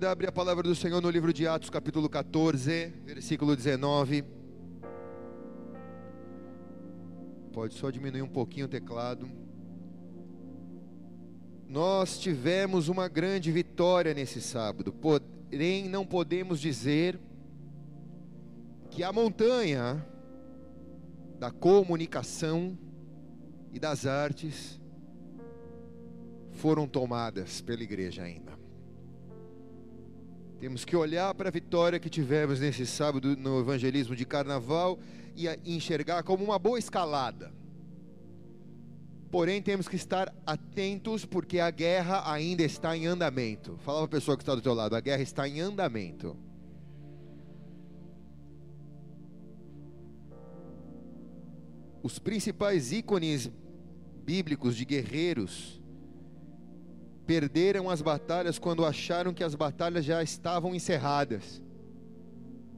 Abre a palavra do Senhor no livro de Atos, capítulo 14, versículo 19. Pode só diminuir um pouquinho o teclado. Nós tivemos uma grande vitória nesse sábado, porém não podemos dizer que a montanha da comunicação e das artes foram tomadas pela igreja ainda. Temos que olhar para a vitória que tivemos nesse sábado no evangelismo de carnaval e enxergar como uma boa escalada. Porém, temos que estar atentos porque a guerra ainda está em andamento. Fala para a pessoa que está do teu lado, a guerra está em andamento. Os principais ícones bíblicos de guerreiros perderam as batalhas quando acharam que as batalhas já estavam encerradas.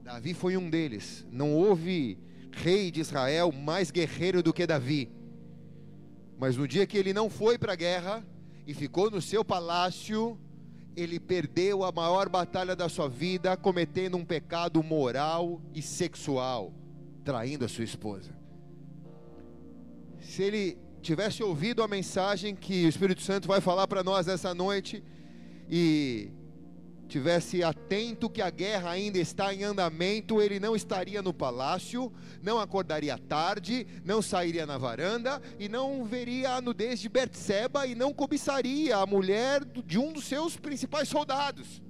Davi foi um deles. Não houve rei de Israel mais guerreiro do que Davi. Mas no dia que ele não foi para a guerra e ficou no seu palácio, ele perdeu a maior batalha da sua vida, cometendo um pecado moral e sexual, traindo a sua esposa. Se ele tivesse ouvido a mensagem que o Espírito Santo vai falar para nós essa noite e tivesse atento que a guerra ainda está em andamento, ele não estaria no palácio, não acordaria tarde, não sairia na varanda e não veria a nudez de Bertseba e não cobiçaria a mulher de um dos seus principais soldados.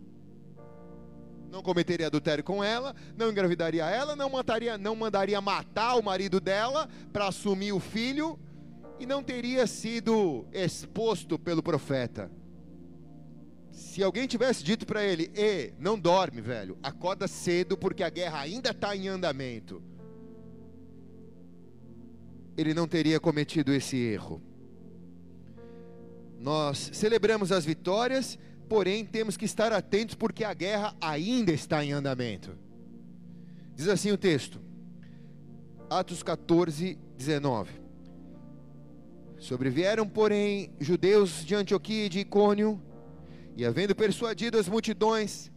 Não cometeria adultério com ela, não engravidaria ela, não mataria, não mandaria matar o marido dela para assumir o filho e não teria sido exposto pelo profeta. Se alguém tivesse dito para ele: "E, não dorme, velho, acorda cedo porque a guerra ainda está em andamento", ele não teria cometido esse erro. Nós celebramos as vitórias, porém temos que estar atentos porque a guerra ainda está em andamento. Diz assim o texto, Atos 14, 19. Sobrevieram, porém, judeus de Antioquia e de Icônio, e havendo persuadido as multidões,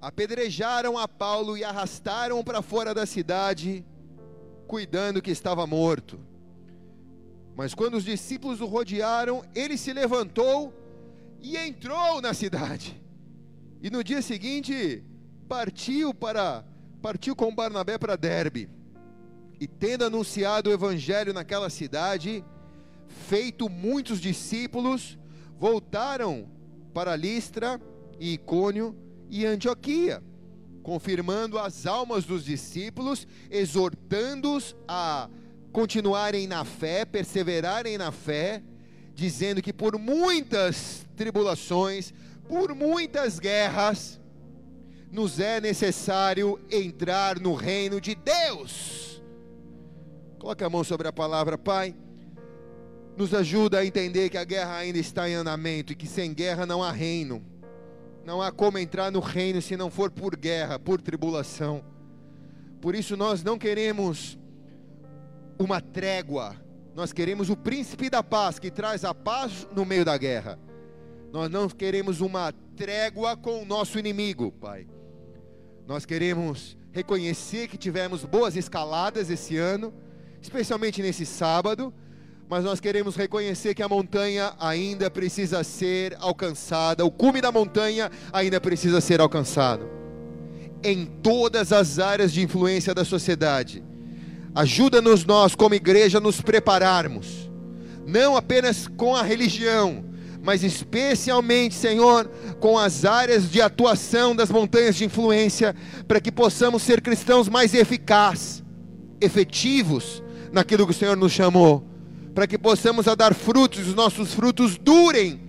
apedrejaram a Paulo e arrastaram para fora da cidade, cuidando que estava morto. Mas quando os discípulos o rodearam, ele se levantou e entrou na cidade. E no dia seguinte partiu para partiu com Barnabé para Derbe. E tendo anunciado o evangelho naquela cidade, feito muitos discípulos, voltaram para Listra e Icônio e Antioquia, confirmando as almas dos discípulos, exortando-os a continuarem na fé, perseverarem na fé, dizendo que por muitas tribulações, por muitas guerras, nos é necessário entrar no reino de Deus. Coloque a mão sobre a palavra, Pai nos ajuda a entender que a guerra ainda está em andamento e que sem guerra não há reino. Não há como entrar no reino se não for por guerra, por tribulação. Por isso nós não queremos uma trégua. Nós queremos o príncipe da paz que traz a paz no meio da guerra. Nós não queremos uma trégua com o nosso inimigo, Pai. Nós queremos reconhecer que tivemos boas escaladas esse ano, especialmente nesse sábado mas nós queremos reconhecer que a montanha ainda precisa ser alcançada, o cume da montanha ainda precisa ser alcançado. Em todas as áreas de influência da sociedade. Ajuda-nos nós como igreja nos prepararmos, não apenas com a religião, mas especialmente, Senhor, com as áreas de atuação das montanhas de influência, para que possamos ser cristãos mais eficazes, efetivos naquilo que o Senhor nos chamou para que possamos a dar frutos, os nossos frutos durem,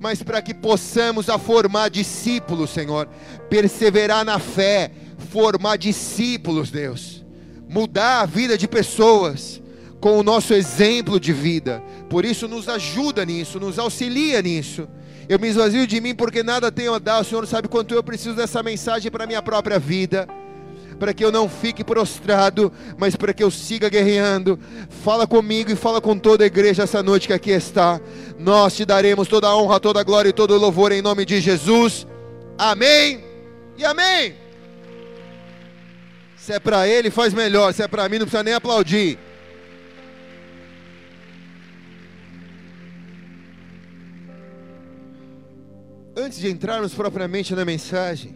mas para que possamos a formar discípulos, Senhor, perseverar na fé, formar discípulos, Deus, mudar a vida de pessoas com o nosso exemplo de vida. Por isso nos ajuda nisso, nos auxilia nisso. Eu me esvazio de mim porque nada tenho a dar. O Senhor sabe quanto eu preciso dessa mensagem para a minha própria vida para que eu não fique prostrado, mas para que eu siga guerreando. Fala comigo e fala com toda a igreja essa noite que aqui está. Nós te daremos toda a honra, toda a glória e todo o louvor em nome de Jesus. Amém e amém. Se é para ele, faz melhor. Se é para mim, não precisa nem aplaudir. Antes de entrarmos propriamente na mensagem,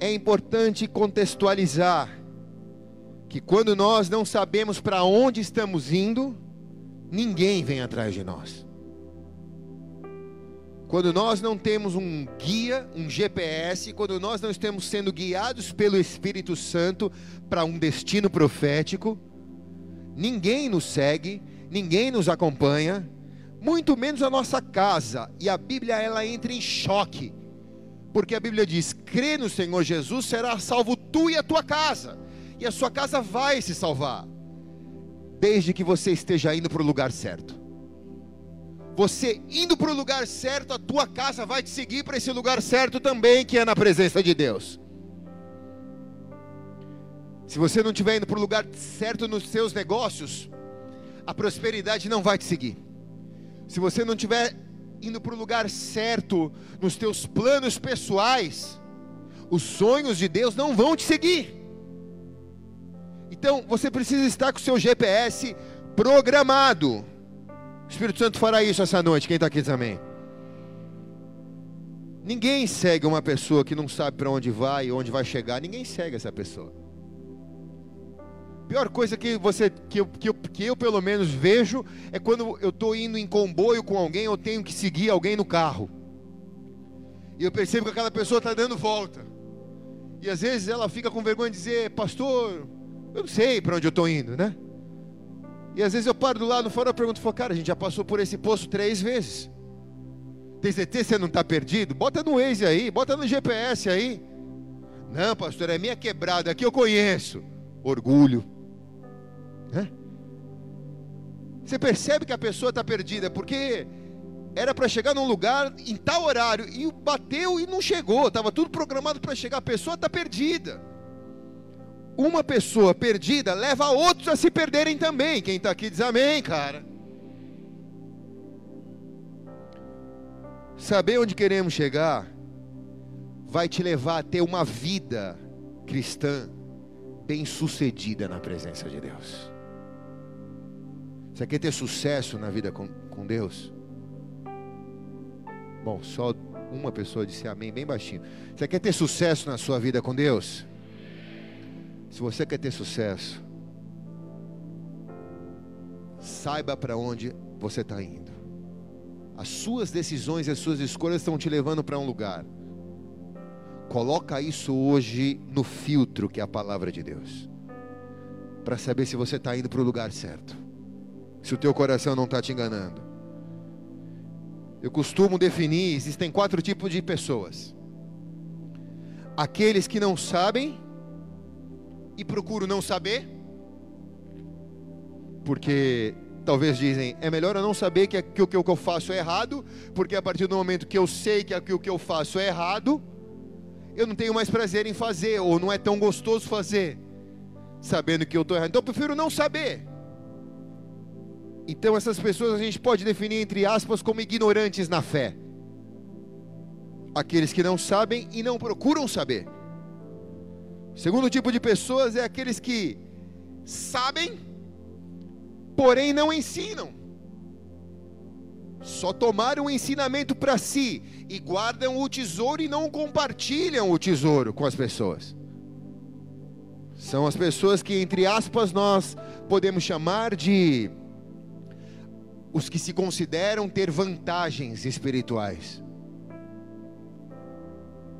é importante contextualizar que quando nós não sabemos para onde estamos indo, ninguém vem atrás de nós. Quando nós não temos um guia, um GPS, quando nós não estamos sendo guiados pelo Espírito Santo para um destino profético, ninguém nos segue, ninguém nos acompanha, muito menos a nossa casa. E a Bíblia ela entra em choque. Porque a Bíblia diz: "Crê no Senhor Jesus, será salvo tu e a tua casa". E a sua casa vai se salvar, desde que você esteja indo para o lugar certo. Você indo para o lugar certo, a tua casa vai te seguir para esse lugar certo também, que é na presença de Deus. Se você não estiver indo para o lugar certo nos seus negócios, a prosperidade não vai te seguir. Se você não estiver indo para o lugar certo nos teus planos pessoais, os sonhos de Deus não vão te seguir. Então você precisa estar com o seu GPS programado. O Espírito Santo fará isso essa noite. Quem está aqui amém. Ninguém segue uma pessoa que não sabe para onde vai e onde vai chegar. Ninguém segue essa pessoa. Pior coisa que você que eu, que eu, que eu pelo menos vejo é quando eu estou indo em comboio com alguém, eu tenho que seguir alguém no carro. E eu percebo que aquela pessoa está dando volta. E às vezes ela fica com vergonha de dizer, pastor, eu não sei para onde eu estou indo, né? E às vezes eu paro do lado farol e pergunto, cara, a gente já passou por esse poço três vezes. Tem certeza que você não está perdido? Bota no Waze aí, bota no GPS aí. Não, pastor, é minha quebrada, aqui eu conheço. Orgulho. Você percebe que a pessoa está perdida, porque era para chegar num lugar em tal horário, e bateu e não chegou, estava tudo programado para chegar, a pessoa está perdida uma pessoa perdida leva outros a se perderem também. Quem está aqui diz amém, cara. Saber onde queremos chegar vai te levar a ter uma vida cristã bem-sucedida na presença de Deus. Você quer ter sucesso na vida com, com Deus? Bom, só uma pessoa disse amém bem baixinho. Você quer ter sucesso na sua vida com Deus? Se você quer ter sucesso, saiba para onde você está indo. As suas decisões e as suas escolhas estão te levando para um lugar. Coloca isso hoje no filtro que é a palavra de Deus. Para saber se você está indo para o lugar certo. Se o teu coração não está te enganando. Eu costumo definir, existem quatro tipos de pessoas. Aqueles que não sabem e procuro não saber, porque talvez dizem, é melhor eu não saber que, que, que o que eu faço é errado, porque a partir do momento que eu sei que, que o que eu faço é errado, eu não tenho mais prazer em fazer, ou não é tão gostoso fazer, sabendo que eu estou errado. Então eu prefiro não saber. Então essas pessoas a gente pode definir entre aspas como ignorantes na fé. Aqueles que não sabem e não procuram saber. Segundo tipo de pessoas é aqueles que sabem, porém não ensinam. Só tomaram o ensinamento para si e guardam o tesouro e não compartilham o tesouro com as pessoas. São as pessoas que, entre aspas, nós podemos chamar de os que se consideram ter vantagens espirituais.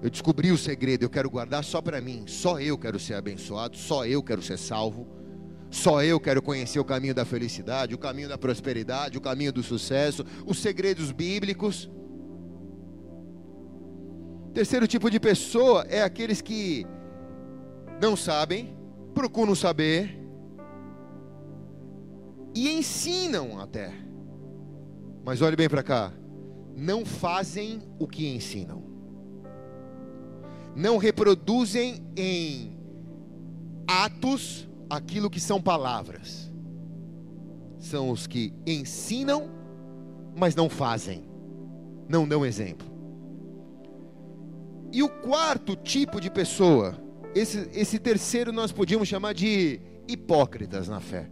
Eu descobri o segredo, eu quero guardar só para mim. Só eu quero ser abençoado, só eu quero ser salvo. Só eu quero conhecer o caminho da felicidade, o caminho da prosperidade, o caminho do sucesso, os segredos bíblicos. Terceiro tipo de pessoa é aqueles que não sabem, procuram saber e ensinam até. Mas olhe bem para cá, não fazem o que ensinam não reproduzem em atos aquilo que são palavras. São os que ensinam, mas não fazem, não dão exemplo. E o quarto tipo de pessoa, esse, esse terceiro nós podíamos chamar de hipócritas na fé.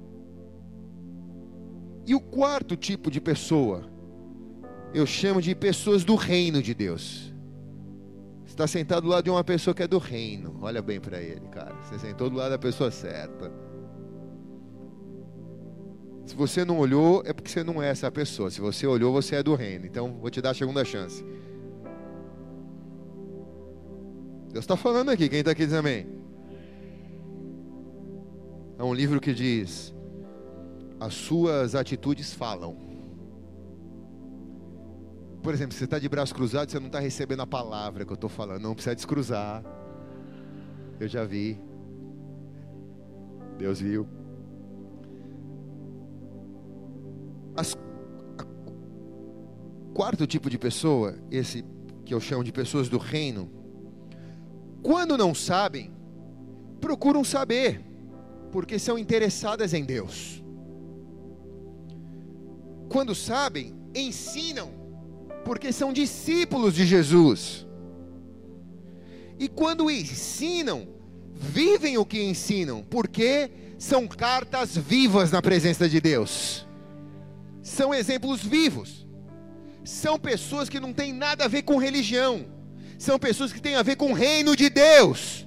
E o quarto tipo de pessoa, eu chamo de pessoas do reino de Deus. Você está sentado do lado de uma pessoa que é do reino. Olha bem para ele, cara. Você sentou do lado da pessoa certa. Se você não olhou, é porque você não é essa pessoa. Se você olhou, você é do reino. Então, vou te dar a segunda chance. Deus está falando aqui. Quem está aqui diz amém. É um livro que diz: As suas atitudes falam. Por exemplo, você está de braço cruzado, você não está recebendo a palavra que eu estou falando. Não precisa descruzar. Eu já vi. Deus viu. As, a, quarto tipo de pessoa, esse que eu chamo de pessoas do reino, quando não sabem, procuram saber, porque são interessadas em Deus. Quando sabem, ensinam, porque são discípulos de Jesus. E quando ensinam, vivem o que ensinam, porque são cartas vivas na presença de Deus são exemplos vivos. São pessoas que não têm nada a ver com religião. São pessoas que têm a ver com o reino de Deus.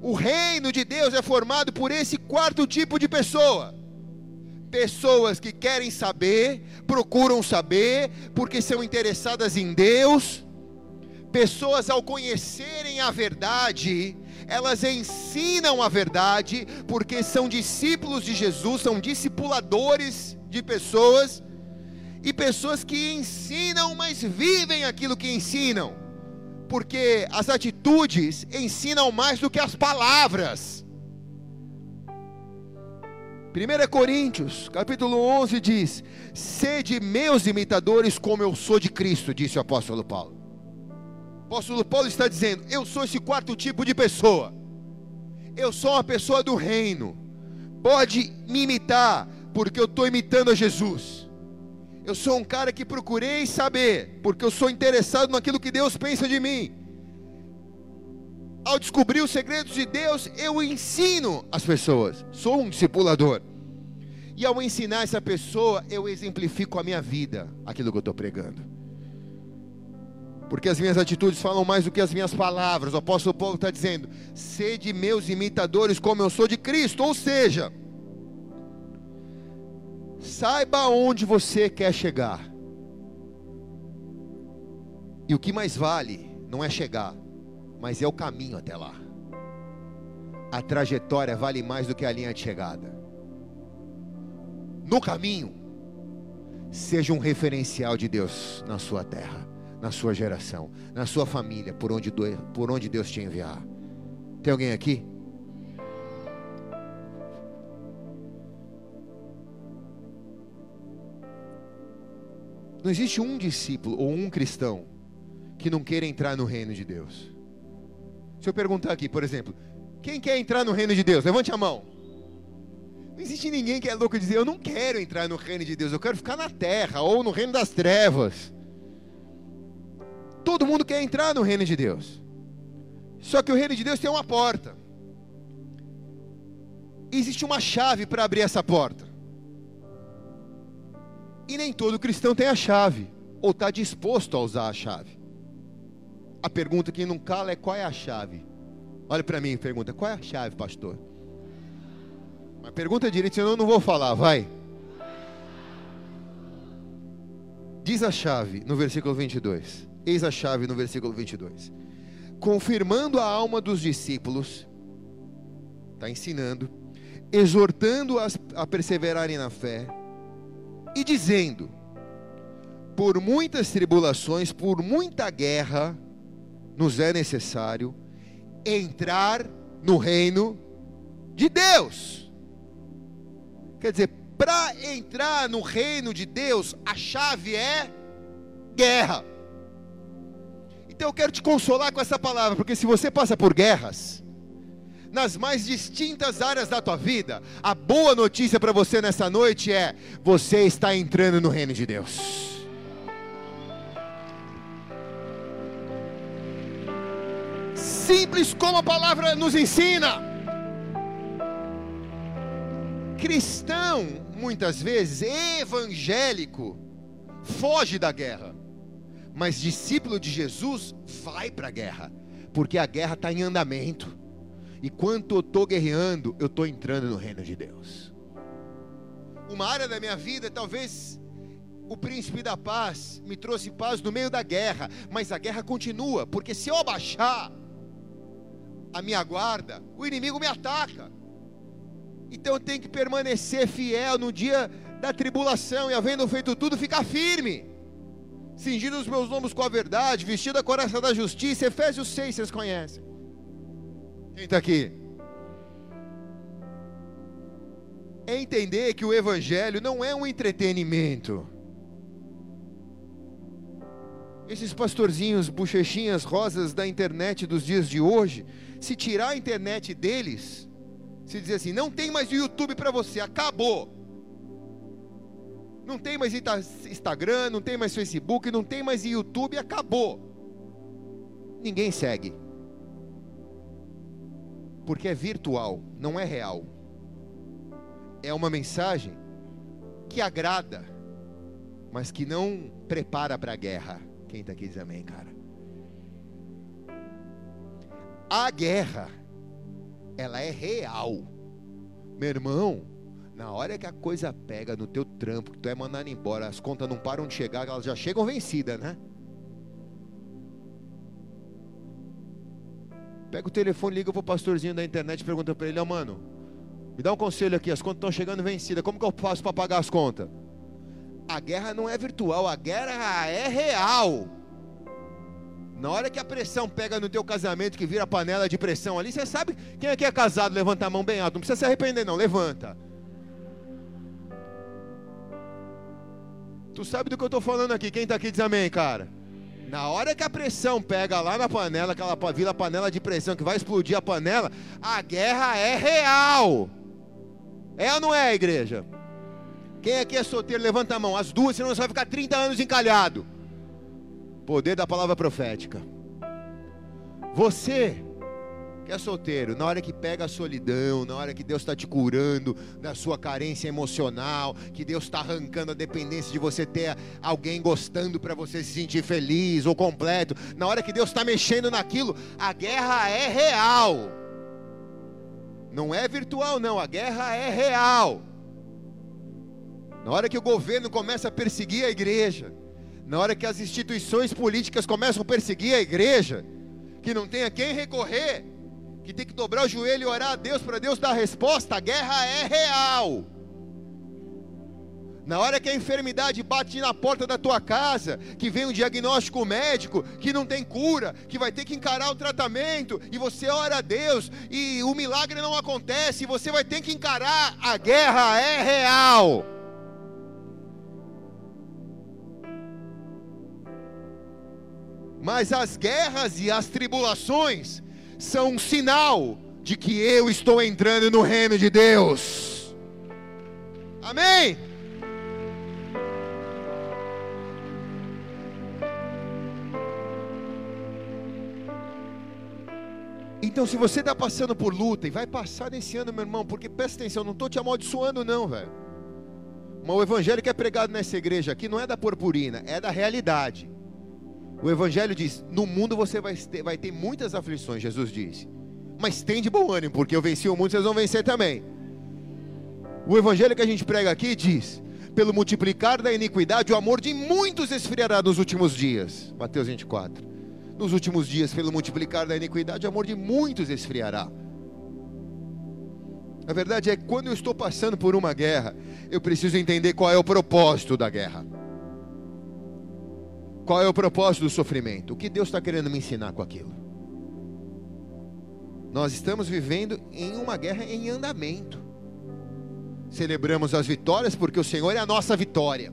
O reino de Deus é formado por esse quarto tipo de pessoa. Pessoas que querem saber, procuram saber, porque são interessadas em Deus. Pessoas, ao conhecerem a verdade, elas ensinam a verdade, porque são discípulos de Jesus, são discipuladores de pessoas e pessoas que ensinam, mas vivem aquilo que ensinam, porque as atitudes ensinam mais do que as palavras. 1 Coríntios, capítulo 11 diz: Sede meus imitadores, como eu sou de Cristo, disse o apóstolo Paulo. O apóstolo Paulo está dizendo: Eu sou esse quarto tipo de pessoa. Eu sou uma pessoa do reino. Pode me imitar, porque eu estou imitando a Jesus. Eu sou um cara que procurei saber, porque eu sou interessado naquilo que Deus pensa de mim. Ao descobrir os segredos de Deus, eu ensino as pessoas. Sou um discipulador. E ao ensinar essa pessoa, eu exemplifico a minha vida, aquilo que eu estou pregando. Porque as minhas atitudes falam mais do que as minhas palavras. O apóstolo Paulo está dizendo: sede meus imitadores, como eu sou de Cristo. Ou seja, Saiba onde você quer chegar. E o que mais vale não é chegar, mas é o caminho até lá. A trajetória vale mais do que a linha de chegada. No caminho, seja um referencial de Deus na sua terra, na sua geração, na sua família, por onde, por onde Deus te enviar. Tem alguém aqui? Não existe um discípulo ou um cristão que não queira entrar no reino de Deus. Se eu perguntar aqui, por exemplo, quem quer entrar no reino de Deus? Levante a mão. Não existe ninguém que é louco e dizer, eu não quero entrar no reino de Deus, eu quero ficar na terra ou no reino das trevas. Todo mundo quer entrar no reino de Deus. Só que o reino de Deus tem uma porta. Existe uma chave para abrir essa porta. E nem todo cristão tem a chave, ou está disposto a usar a chave. A pergunta que não cala é: qual é a chave? Olha para mim e pergunta: qual é a chave, pastor? Mas pergunta direito, senão eu não vou falar, vai. Diz a chave no versículo 22. Eis a chave no versículo 22. Confirmando a alma dos discípulos, está ensinando, exortando-as a perseverarem na fé, e dizendo: Por muitas tribulações, por muita guerra, nos é necessário entrar no reino de Deus. Quer dizer, para entrar no reino de Deus, a chave é guerra. Então eu quero te consolar com essa palavra, porque se você passa por guerras, nas mais distintas áreas da tua vida, a boa notícia para você nessa noite é: você está entrando no reino de Deus. Simples como a palavra nos ensina. Cristão, muitas vezes, evangélico, foge da guerra, mas discípulo de Jesus vai para a guerra, porque a guerra está em andamento. E quando eu estou guerreando, eu estou entrando no reino de Deus. Uma área da minha vida, talvez o príncipe da paz me trouxe paz no meio da guerra, mas a guerra continua, porque se eu abaixar a minha guarda, o inimigo me ataca. Então eu tenho que permanecer fiel no dia da tribulação e, havendo feito tudo, ficar firme, cingindo os meus lombos com a verdade, vestido a coraça da justiça. Efésios 6, vocês conhecem. Quem está aqui? É entender que o Evangelho não é um entretenimento. Esses pastorzinhos, bochechinhas rosas da internet dos dias de hoje, se tirar a internet deles, se dizer assim, não tem mais YouTube para você, acabou. Não tem mais Instagram, não tem mais Facebook, não tem mais YouTube, acabou. Ninguém segue. Porque é virtual, não é real. É uma mensagem que agrada, mas que não prepara para a guerra. Quem está aqui diz amém, cara? A guerra, ela é real. Meu irmão, na hora que a coisa pega no teu trampo, que tu é mandado embora, as contas não param de chegar, elas já chegam vencidas, né? Pega o telefone, liga pro pastorzinho da internet e pergunta para ele, oh, mano, me dá um conselho aqui, as contas estão chegando vencidas, como que eu faço para pagar as contas? A guerra não é virtual, a guerra é real. Na hora que a pressão pega no teu casamento, que vira panela de pressão ali, você sabe quem aqui é casado, levanta a mão bem alto. Não precisa se arrepender, não, levanta. Tu sabe do que eu estou falando aqui? Quem está aqui diz amém, cara. Na hora que a pressão pega lá na panela, aquela vira panela de pressão que vai explodir a panela, a guerra é real. É ou não é, igreja? Quem aqui é solteiro, levanta a mão. As duas, senão você vai ficar 30 anos encalhado. Poder da palavra profética. Você que é solteiro, na hora que pega a solidão, na hora que Deus está te curando da sua carência emocional, que Deus está arrancando a dependência de você ter alguém gostando para você se sentir feliz ou completo, na hora que Deus está mexendo naquilo, a guerra é real. Não é virtual, não, a guerra é real. Na hora que o governo começa a perseguir a igreja, na hora que as instituições políticas começam a perseguir a igreja, que não tem a quem recorrer, que tem que dobrar o joelho e orar a Deus para Deus dar a resposta, a guerra é real. Na hora que a enfermidade bate na porta da tua casa, que vem um diagnóstico médico, que não tem cura, que vai ter que encarar o tratamento, e você ora a Deus, e o milagre não acontece, e você vai ter que encarar, a guerra é real. Mas as guerras e as tribulações são um sinal de que eu estou entrando no reino de Deus. Amém? Então, se você está passando por luta, e vai passar nesse ano, meu irmão, porque presta atenção, não estou te amaldiçoando, não, velho. O evangelho que é pregado nessa igreja aqui não é da purpurina, é da realidade. O Evangelho diz: No mundo você vai ter, vai ter muitas aflições, Jesus disse. Mas tem de bom ânimo, porque eu venci o mundo, vocês vão vencer também. O Evangelho que a gente prega aqui diz: Pelo multiplicar da iniquidade, o amor de muitos esfriará nos últimos dias. Mateus 24. Nos últimos dias, pelo multiplicar da iniquidade, o amor de muitos esfriará. A verdade é que quando eu estou passando por uma guerra, eu preciso entender qual é o propósito da guerra. Qual é o propósito do sofrimento? O que Deus está querendo me ensinar com aquilo? Nós estamos vivendo em uma guerra em andamento. Celebramos as vitórias porque o Senhor é a nossa vitória.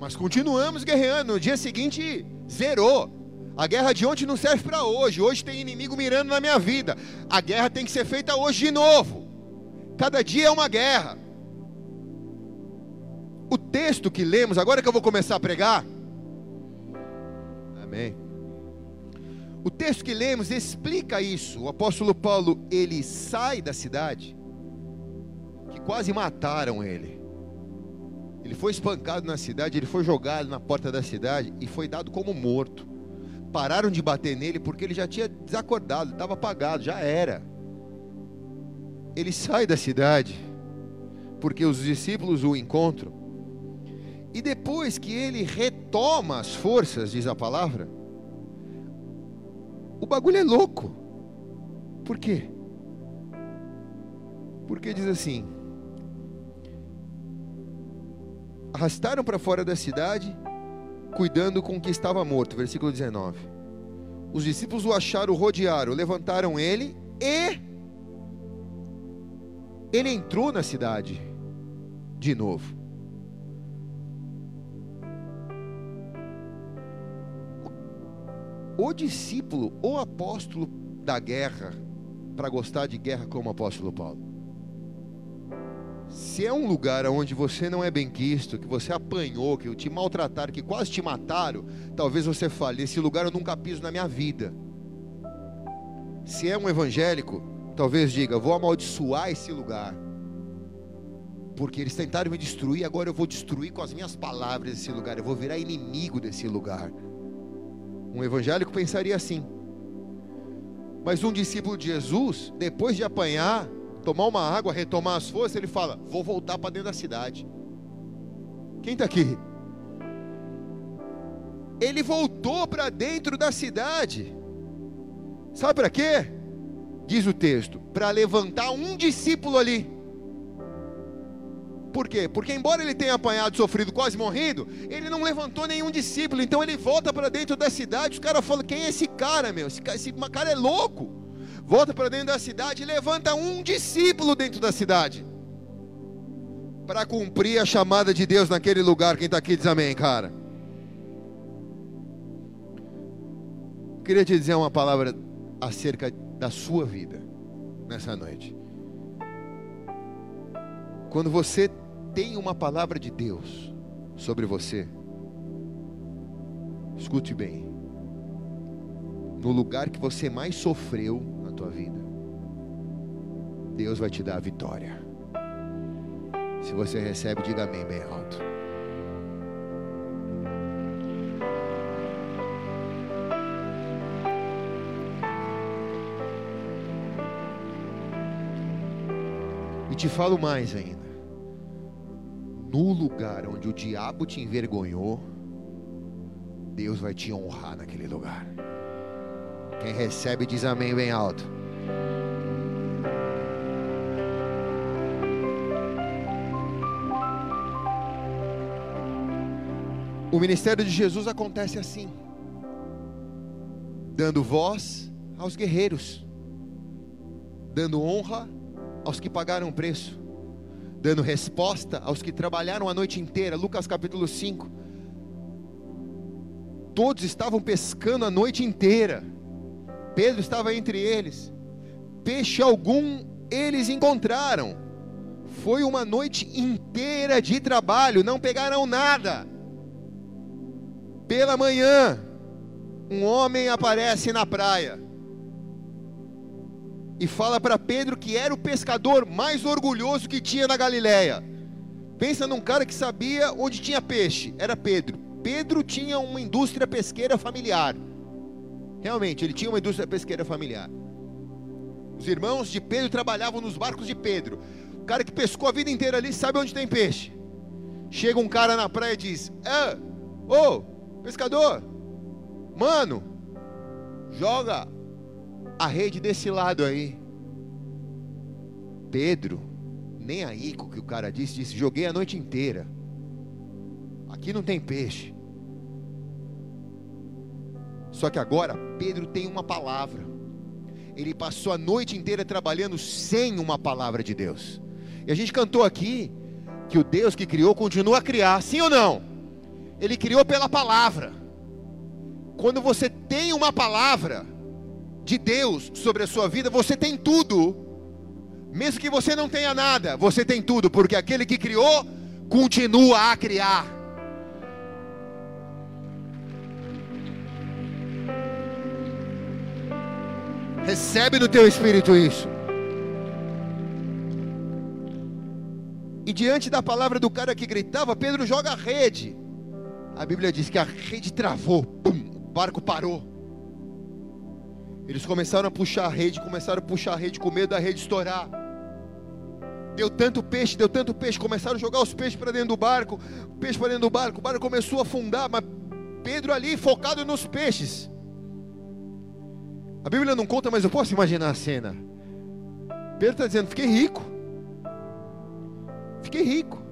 Mas continuamos guerreando. No dia seguinte, zerou. A guerra de ontem não serve para hoje. Hoje tem inimigo mirando na minha vida. A guerra tem que ser feita hoje de novo. Cada dia é uma guerra. O texto que lemos, agora que eu vou começar a pregar, Amém. O texto que lemos explica isso. O apóstolo Paulo, ele sai da cidade, que quase mataram ele. Ele foi espancado na cidade, ele foi jogado na porta da cidade e foi dado como morto. Pararam de bater nele porque ele já tinha desacordado, estava apagado, já era. Ele sai da cidade porque os discípulos o encontram. E depois que ele retoma as forças, diz a palavra, o bagulho é louco. Por quê? Porque diz assim: arrastaram para fora da cidade, cuidando com o que estava morto. Versículo 19. Os discípulos o acharam, o rodearam, levantaram ele e ele entrou na cidade de novo. O discípulo, o apóstolo da guerra, para gostar de guerra como o apóstolo Paulo. Se é um lugar onde você não é bem quisto, que você apanhou, que te maltrataram, que quase te mataram, talvez você fale: esse lugar eu nunca piso na minha vida. Se é um evangélico, talvez diga: vou amaldiçoar esse lugar. Porque eles tentaram me destruir, agora eu vou destruir com as minhas palavras esse lugar, eu vou virar inimigo desse lugar. Um evangélico pensaria assim. Mas um discípulo de Jesus, depois de apanhar, tomar uma água, retomar as forças, ele fala: Vou voltar para dentro da cidade. Quem está aqui? Ele voltou para dentro da cidade. Sabe para quê? Diz o texto: para levantar um discípulo ali. Por quê? Porque embora ele tenha apanhado, sofrido, quase morrido, ele não levantou nenhum discípulo. Então ele volta para dentro da cidade. Os caras falam: quem é esse cara, meu? Esse cara, esse cara é louco. Volta para dentro da cidade e levanta um discípulo dentro da cidade. Para cumprir a chamada de Deus naquele lugar. Quem está aqui diz amém, cara. Queria te dizer uma palavra acerca da sua vida nessa noite. Quando você tem uma palavra de Deus sobre você, escute bem. No lugar que você mais sofreu na tua vida, Deus vai te dar a vitória. Se você recebe, diga amém bem alto. E te falo mais ainda no lugar onde o diabo te envergonhou, Deus vai te honrar naquele lugar. Quem recebe diz amém bem alto. O ministério de Jesus acontece assim, dando voz aos guerreiros, dando honra aos que pagaram preço dando resposta aos que trabalharam a noite inteira. Lucas capítulo 5. Todos estavam pescando a noite inteira. Pedro estava entre eles. Peixe algum eles encontraram. Foi uma noite inteira de trabalho, não pegaram nada. Pela manhã, um homem aparece na praia e fala para Pedro que era o pescador mais orgulhoso que tinha na Galiléia. Pensa num cara que sabia onde tinha peixe, era Pedro. Pedro tinha uma indústria pesqueira familiar. Realmente, ele tinha uma indústria pesqueira familiar. Os irmãos de Pedro trabalhavam nos barcos de Pedro. O cara que pescou a vida inteira ali sabe onde tem peixe. Chega um cara na praia e diz: É, ô, pescador, mano, joga a rede desse lado aí. Pedro, nem aí com o que o cara disse, disse: joguei a noite inteira. Aqui não tem peixe. Só que agora Pedro tem uma palavra. Ele passou a noite inteira trabalhando sem uma palavra de Deus. E a gente cantou aqui que o Deus que criou continua a criar, sim ou não? Ele criou pela palavra. Quando você tem uma palavra, de Deus sobre a sua vida, você tem tudo. Mesmo que você não tenha nada, você tem tudo, porque aquele que criou continua a criar. Recebe no teu espírito isso. E diante da palavra do cara que gritava, Pedro joga a rede. A Bíblia diz que a rede travou, pum, o barco parou. Eles começaram a puxar a rede, começaram a puxar a rede com medo da rede estourar. Deu tanto peixe, deu tanto peixe, começaram a jogar os peixes para dentro do barco, peixe para dentro do barco, o barco começou a afundar, mas Pedro ali focado nos peixes. A Bíblia não conta, mas eu posso imaginar a cena. Pedro está dizendo: fiquei rico. Fiquei rico.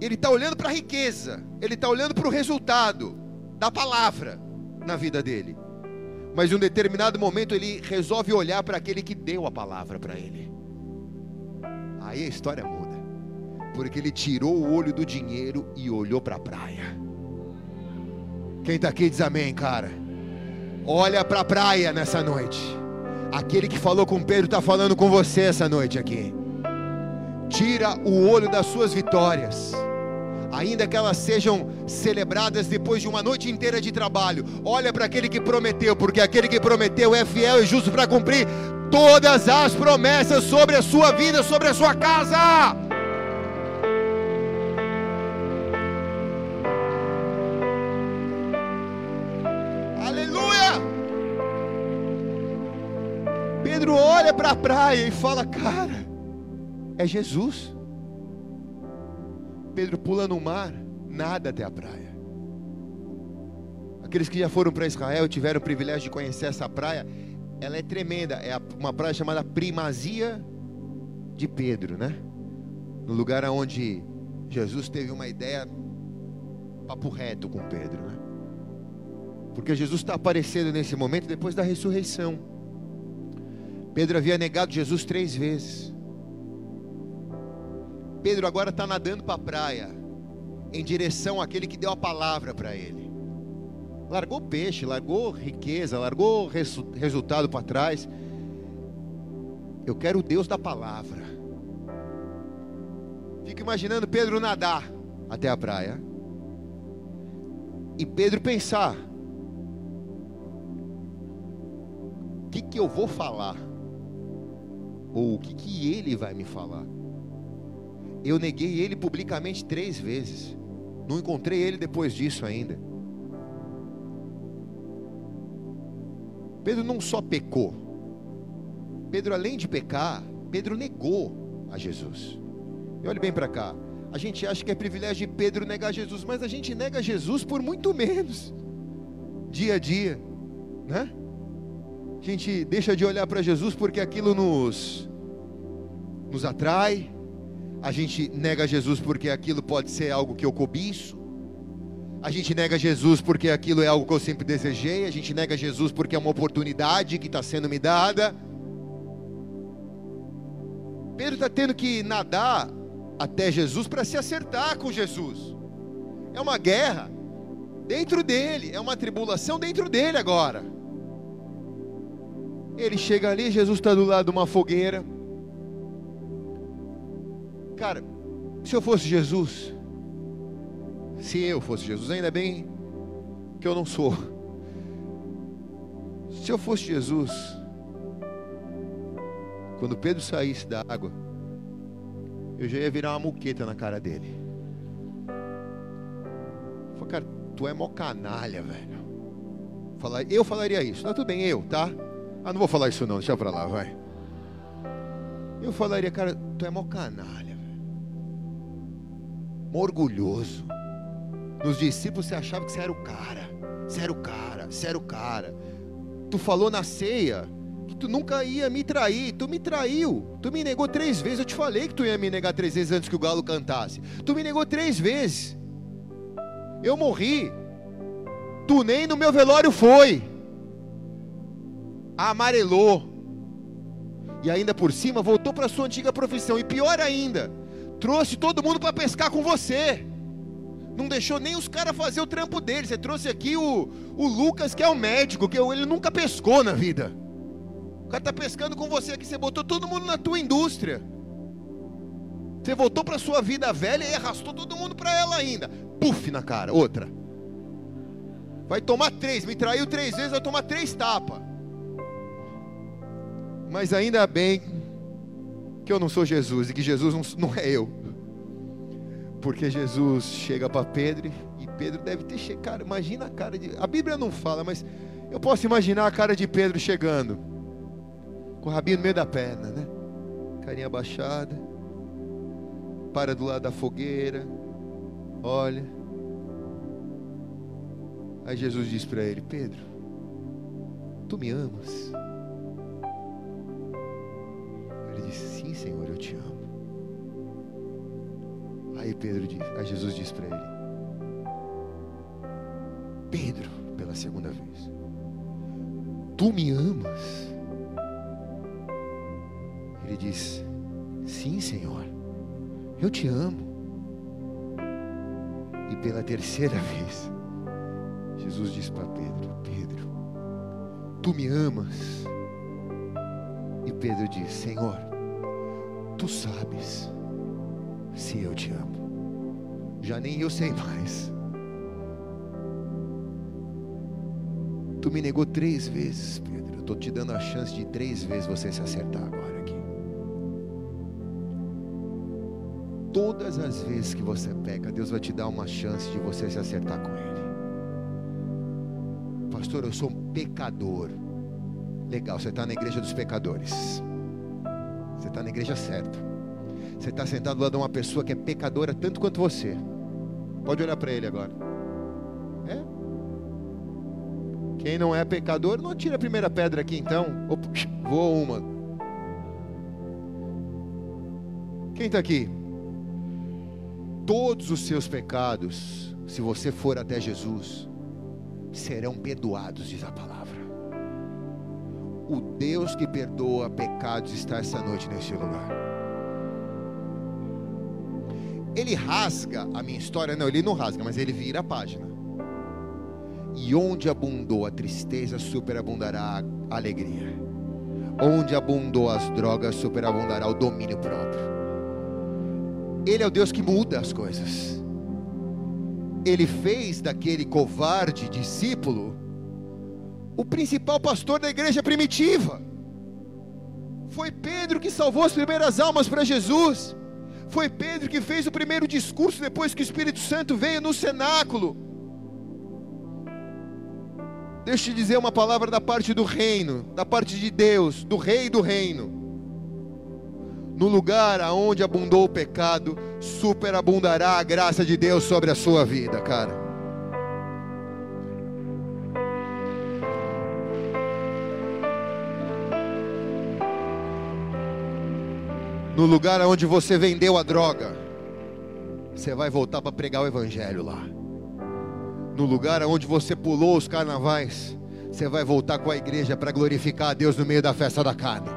Ele está olhando para a riqueza, ele está olhando para o resultado da palavra na vida dele. Mas em um determinado momento ele resolve olhar para aquele que deu a palavra para ele. Aí a história muda. Porque ele tirou o olho do dinheiro e olhou para a praia. Quem está aqui diz amém, cara. Olha para a praia nessa noite. Aquele que falou com Pedro está falando com você essa noite aqui. Tira o olho das suas vitórias ainda que elas sejam celebradas depois de uma noite inteira de trabalho. Olha para aquele que prometeu, porque aquele que prometeu é fiel e justo para cumprir todas as promessas sobre a sua vida, sobre a sua casa. Aleluia! Pedro olha para a praia e fala: Cara, é Jesus. Pedro pula no mar, nada até a praia. Aqueles que já foram para Israel tiveram o privilégio de conhecer essa praia, ela é tremenda. É uma praia chamada Primazia de Pedro, né? No lugar onde Jesus teve uma ideia papo reto com Pedro, né? Porque Jesus está aparecendo nesse momento depois da ressurreição. Pedro havia negado Jesus três vezes. Pedro agora está nadando para a praia, em direção àquele que deu a palavra para ele. Largou peixe, largou riqueza, largou resu resultado para trás. Eu quero o Deus da palavra. Fico imaginando Pedro nadar até a praia. E Pedro pensar: o que, que eu vou falar? Ou o que, que ele vai me falar? Eu neguei ele publicamente três vezes. Não encontrei ele depois disso ainda. Pedro não só pecou. Pedro, além de pecar, Pedro negou a Jesus. E olhe bem para cá. A gente acha que é privilégio de Pedro negar Jesus, mas a gente nega Jesus por muito menos. Dia a dia, né? A gente deixa de olhar para Jesus porque aquilo nos nos atrai, a gente nega Jesus porque aquilo pode ser algo que eu cobiço. A gente nega Jesus porque aquilo é algo que eu sempre desejei. A gente nega Jesus porque é uma oportunidade que está sendo me dada. Pedro está tendo que nadar até Jesus para se acertar com Jesus. É uma guerra dentro dele, é uma tribulação dentro dele agora. Ele chega ali, Jesus está do lado de uma fogueira. Cara, se eu fosse Jesus, se eu fosse Jesus, ainda bem que eu não sou. Se eu fosse Jesus, quando Pedro saísse da água, eu já ia virar uma muqueta na cara dele. Falei, cara, tu é mó canalha, velho. Eu falaria isso. Não, tudo bem, eu, tá? Ah, não vou falar isso não, deixa pra lá, vai. Eu falaria, cara, tu é mó canalha orgulhoso. Nos discípulos você achava que você era o cara, você era o cara, você era o cara. Tu falou na ceia que tu nunca ia me trair, tu me traiu, tu me negou três vezes. Eu te falei que tu ia me negar três vezes antes que o galo cantasse. Tu me negou três vezes. Eu morri, tu nem no meu velório foi. Amarelou. E ainda por cima voltou para sua antiga profissão. E pior ainda, trouxe todo mundo para pescar com você. Não deixou nem os caras fazer o trampo dele. Você trouxe aqui o, o Lucas, que é o médico, que ele nunca pescou na vida. O cara está pescando com você aqui. Você botou todo mundo na tua indústria. Você voltou para sua vida velha e arrastou todo mundo para ela ainda. Puf na cara, outra. Vai tomar três. Me traiu três vezes, vai tomar três tapas. Mas ainda bem que eu não sou Jesus e que Jesus não, não é eu. Porque Jesus chega para Pedro e Pedro deve ter chegado. Imagina a cara de. A Bíblia não fala, mas eu posso imaginar a cara de Pedro chegando. Com o rabinho no meio da perna, né? Carinha baixada. Para do lado da fogueira. Olha. Aí Jesus diz para ele: Pedro, tu me amas? Senhor, eu te amo. Aí Pedro diz, aí Jesus diz para ele: Pedro, pela segunda vez, tu me amas? Ele diz: Sim, Senhor, eu te amo. E pela terceira vez, Jesus diz para Pedro: Pedro, tu me amas? E Pedro diz: Senhor, tu sabes se eu te amo. Já nem eu sei mais. Tu me negou três vezes, Pedro. Eu estou te dando a chance de três vezes você se acertar agora aqui. Todas as vezes que você peca, Deus vai te dar uma chance de você se acertar com Ele. Pastor, eu sou um pecador. Legal, você está na igreja dos pecadores. Você está na igreja certa. Você está sentado do lado de uma pessoa que é pecadora tanto quanto você. Pode olhar para ele agora. É? Quem não é pecador, não tira a primeira pedra aqui então. Opa, voa uma. Quem está aqui? Todos os seus pecados, se você for até Jesus, serão perdoados, diz a palavra. O Deus que perdoa pecados está essa noite neste lugar. Ele rasga a minha história, não, ele não rasga, mas ele vira a página. E onde abundou a tristeza, superabundará a alegria. Onde abundou as drogas, superabundará o domínio próprio. Ele é o Deus que muda as coisas. Ele fez daquele covarde discípulo o principal pastor da igreja primitiva. Foi Pedro que salvou as primeiras almas para Jesus. Foi Pedro que fez o primeiro discurso depois que o Espírito Santo veio no cenáculo. Deixa eu te dizer uma palavra da parte do reino, da parte de Deus, do rei do reino. No lugar aonde abundou o pecado, superabundará a graça de Deus sobre a sua vida, cara. No lugar onde você vendeu a droga, você vai voltar para pregar o evangelho lá. No lugar onde você pulou os carnavais, você vai voltar com a igreja para glorificar a Deus no meio da festa da carne.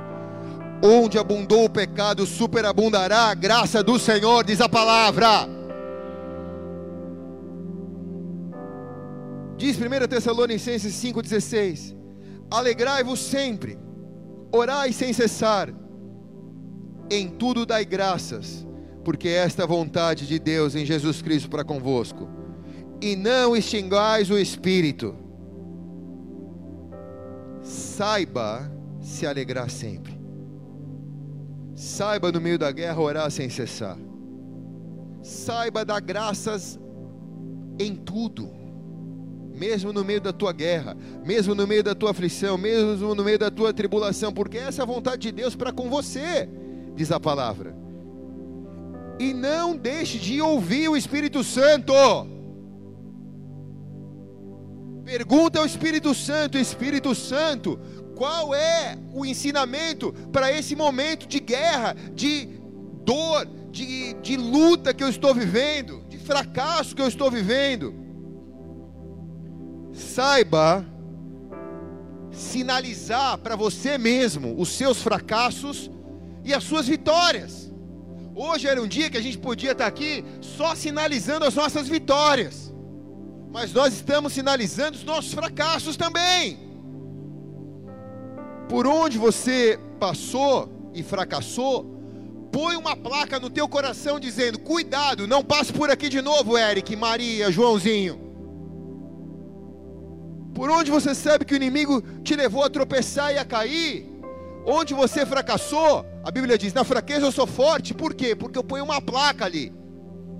Onde abundou o pecado, superabundará a graça do Senhor, diz a palavra. Diz 1 Tessalonicenses 5,16: Alegrai-vos sempre, orai sem cessar, em tudo dai graças, porque esta é a vontade de Deus em Jesus Cristo para convosco. E não extingais o espírito. Saiba se alegrar sempre. Saiba no meio da guerra orar sem cessar. Saiba dar graças em tudo. Mesmo no meio da tua guerra, mesmo no meio da tua aflição, mesmo no meio da tua tribulação, porque essa é a vontade de Deus para com você diz a palavra. E não deixe de ouvir o Espírito Santo. Pergunta ao Espírito Santo, Espírito Santo, qual é o ensinamento para esse momento de guerra, de dor, de, de luta que eu estou vivendo, de fracasso que eu estou vivendo? Saiba sinalizar para você mesmo os seus fracassos e as suas vitórias. Hoje era um dia que a gente podia estar aqui só sinalizando as nossas vitórias, mas nós estamos sinalizando os nossos fracassos também. Por onde você passou e fracassou, põe uma placa no teu coração dizendo: cuidado, não passe por aqui de novo, Eric, Maria, Joãozinho. Por onde você sabe que o inimigo te levou a tropeçar e a cair, Onde você fracassou, a Bíblia diz: na fraqueza eu sou forte. Por quê? Porque eu ponho uma placa ali.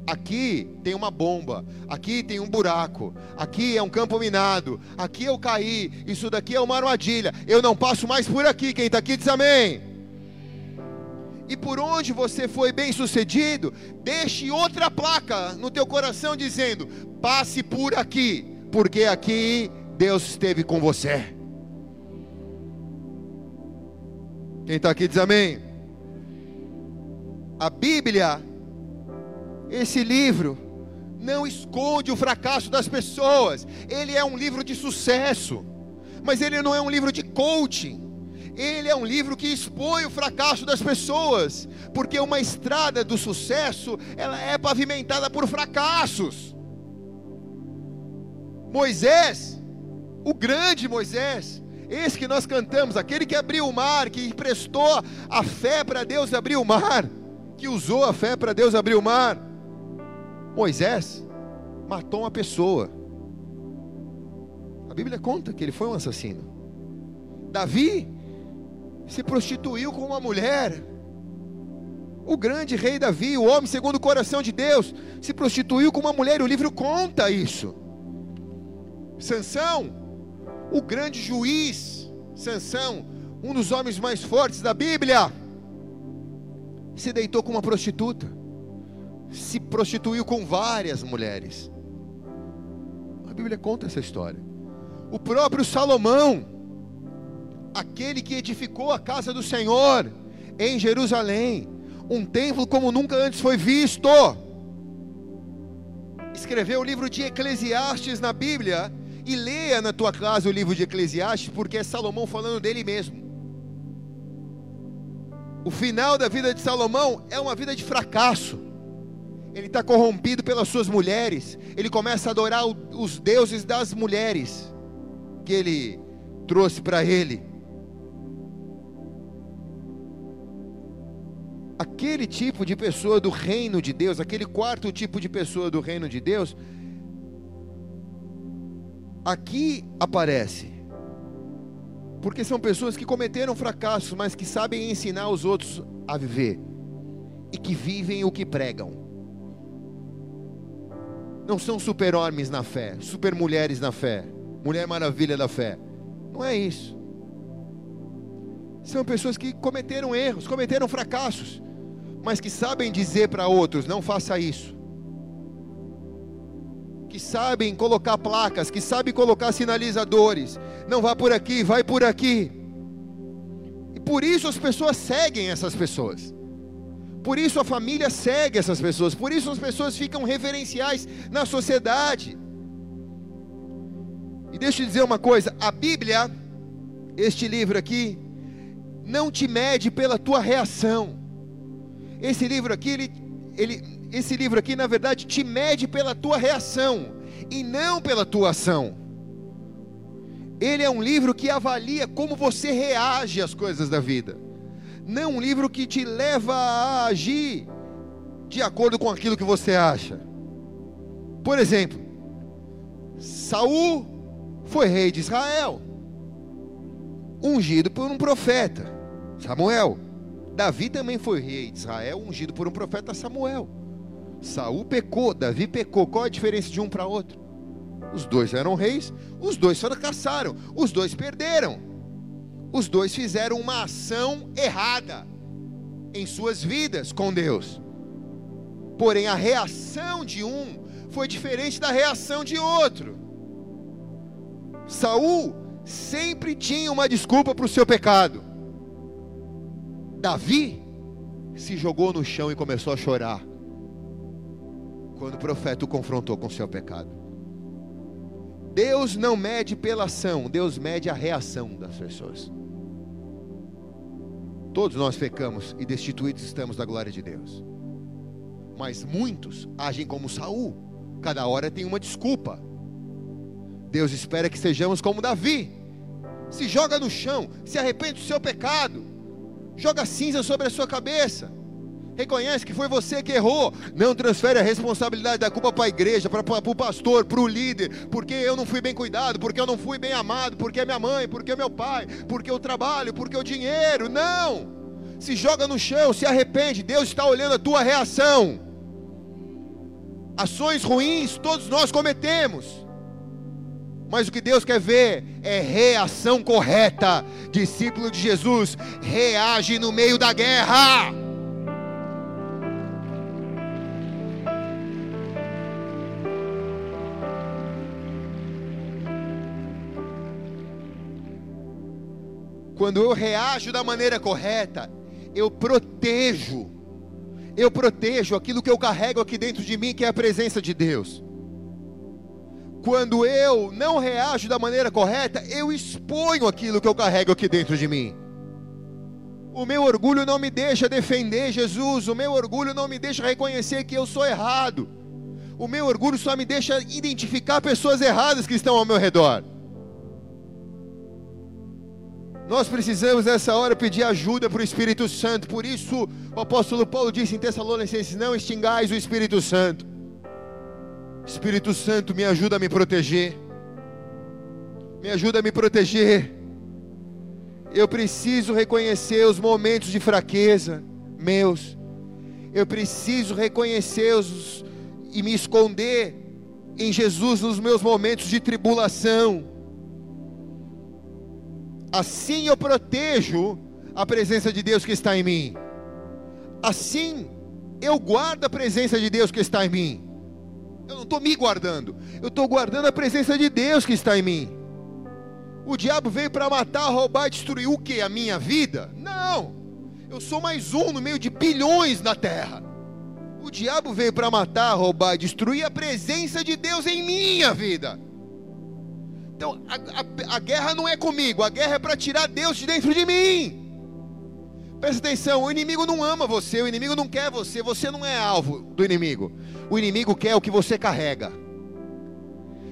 Aqui tem uma bomba, aqui tem um buraco, aqui é um campo minado, aqui eu caí, isso daqui é uma armadilha, eu não passo mais por aqui. Quem está aqui diz amém. E por onde você foi bem sucedido, deixe outra placa no teu coração dizendo: passe por aqui, porque aqui Deus esteve com você. Quem está aqui diz amém. A Bíblia esse livro não esconde o fracasso das pessoas. Ele é um livro de sucesso, mas ele não é um livro de coaching. Ele é um livro que expõe o fracasso das pessoas, porque uma estrada do sucesso, ela é pavimentada por fracassos. Moisés, o grande Moisés, esse que nós cantamos, aquele que abriu o mar, que emprestou a fé para Deus abrir o mar, que usou a fé para Deus abrir o mar. Moisés matou uma pessoa. A Bíblia conta que ele foi um assassino. Davi se prostituiu com uma mulher. O grande rei Davi, o homem segundo o coração de Deus, se prostituiu com uma mulher. O livro conta isso. Sansão, o grande juiz, Sansão, um dos homens mais fortes da Bíblia, se deitou com uma prostituta se prostituiu com várias mulheres. A Bíblia conta essa história. O próprio Salomão, aquele que edificou a casa do Senhor em Jerusalém, um templo como nunca antes foi visto, escreveu o livro de Eclesiastes na Bíblia, e leia na tua casa o livro de Eclesiastes, porque é Salomão falando dele mesmo. O final da vida de Salomão é uma vida de fracasso ele está corrompido pelas suas mulheres, ele começa a adorar os deuses das mulheres que ele trouxe para ele. Aquele tipo de pessoa do reino de Deus, aquele quarto tipo de pessoa do reino de Deus, aqui aparece. Porque são pessoas que cometeram fracassos, mas que sabem ensinar os outros a viver e que vivem o que pregam não são super-homens na fé, super-mulheres na fé, mulher maravilha da fé. Não é isso. São pessoas que cometeram erros, cometeram fracassos, mas que sabem dizer para outros: não faça isso. Que sabem colocar placas, que sabem colocar sinalizadores. Não vá por aqui, vai por aqui. E por isso as pessoas seguem essas pessoas. Por isso a família segue essas pessoas, por isso as pessoas ficam referenciais na sociedade. E deixa eu dizer uma coisa: a Bíblia, este livro aqui, não te mede pela tua reação. Esse livro aqui, ele, ele, esse livro aqui, na verdade, te mede pela tua reação e não pela tua ação. Ele é um livro que avalia como você reage às coisas da vida não um livro que te leva a agir de acordo com aquilo que você acha. Por exemplo, Saul foi rei de Israel, ungido por um profeta, Samuel. Davi também foi rei de Israel, ungido por um profeta Samuel. Saul pecou, Davi pecou. Qual a diferença de um para outro? Os dois eram reis, os dois fracassaram, os dois perderam os dois fizeram uma ação errada em suas vidas com Deus. Porém, a reação de um foi diferente da reação de outro. Saul sempre tinha uma desculpa para o seu pecado. Davi se jogou no chão e começou a chorar quando o profeta o confrontou com o seu pecado. Deus não mede pela ação, Deus mede a reação das pessoas. Todos nós pecamos e destituídos estamos da glória de Deus. Mas muitos agem como Saul. Cada hora tem uma desculpa. Deus espera que sejamos como Davi. Se joga no chão, se arrepende do seu pecado. Joga cinza sobre a sua cabeça. Reconhece que foi você que errou. Não transfere a responsabilidade da culpa para a igreja, para o pastor, para o líder, porque eu não fui bem cuidado, porque eu não fui bem amado, porque é minha mãe, porque é meu pai, porque o trabalho, porque o dinheiro. Não! Se joga no chão, se arrepende. Deus está olhando a tua reação. Ações ruins todos nós cometemos. Mas o que Deus quer ver é reação correta. Discípulo de Jesus reage no meio da guerra. Quando eu reajo da maneira correta, eu protejo, eu protejo aquilo que eu carrego aqui dentro de mim, que é a presença de Deus. Quando eu não reajo da maneira correta, eu exponho aquilo que eu carrego aqui dentro de mim. O meu orgulho não me deixa defender Jesus, o meu orgulho não me deixa reconhecer que eu sou errado. O meu orgulho só me deixa identificar pessoas erradas que estão ao meu redor. Nós precisamos nessa hora pedir ajuda para o Espírito Santo. Por isso, o apóstolo Paulo disse em Tessalonicenses: Não extingais o Espírito Santo. Espírito Santo, me ajuda a me proteger. Me ajuda a me proteger. Eu preciso reconhecer os momentos de fraqueza meus. Eu preciso reconhecer os, e me esconder em Jesus nos meus momentos de tribulação Assim eu protejo a presença de Deus que está em mim. Assim eu guardo a presença de Deus que está em mim. Eu não estou me guardando, eu estou guardando a presença de Deus que está em mim. O diabo veio para matar, roubar e destruir o que? A minha vida? Não, eu sou mais um no meio de bilhões na terra. O diabo veio para matar, roubar e destruir a presença de Deus em minha vida. Então, a, a, a guerra não é comigo, a guerra é para tirar Deus de dentro de mim. Presta atenção, o inimigo não ama você, o inimigo não quer você, você não é alvo do inimigo. O inimigo quer o que você carrega.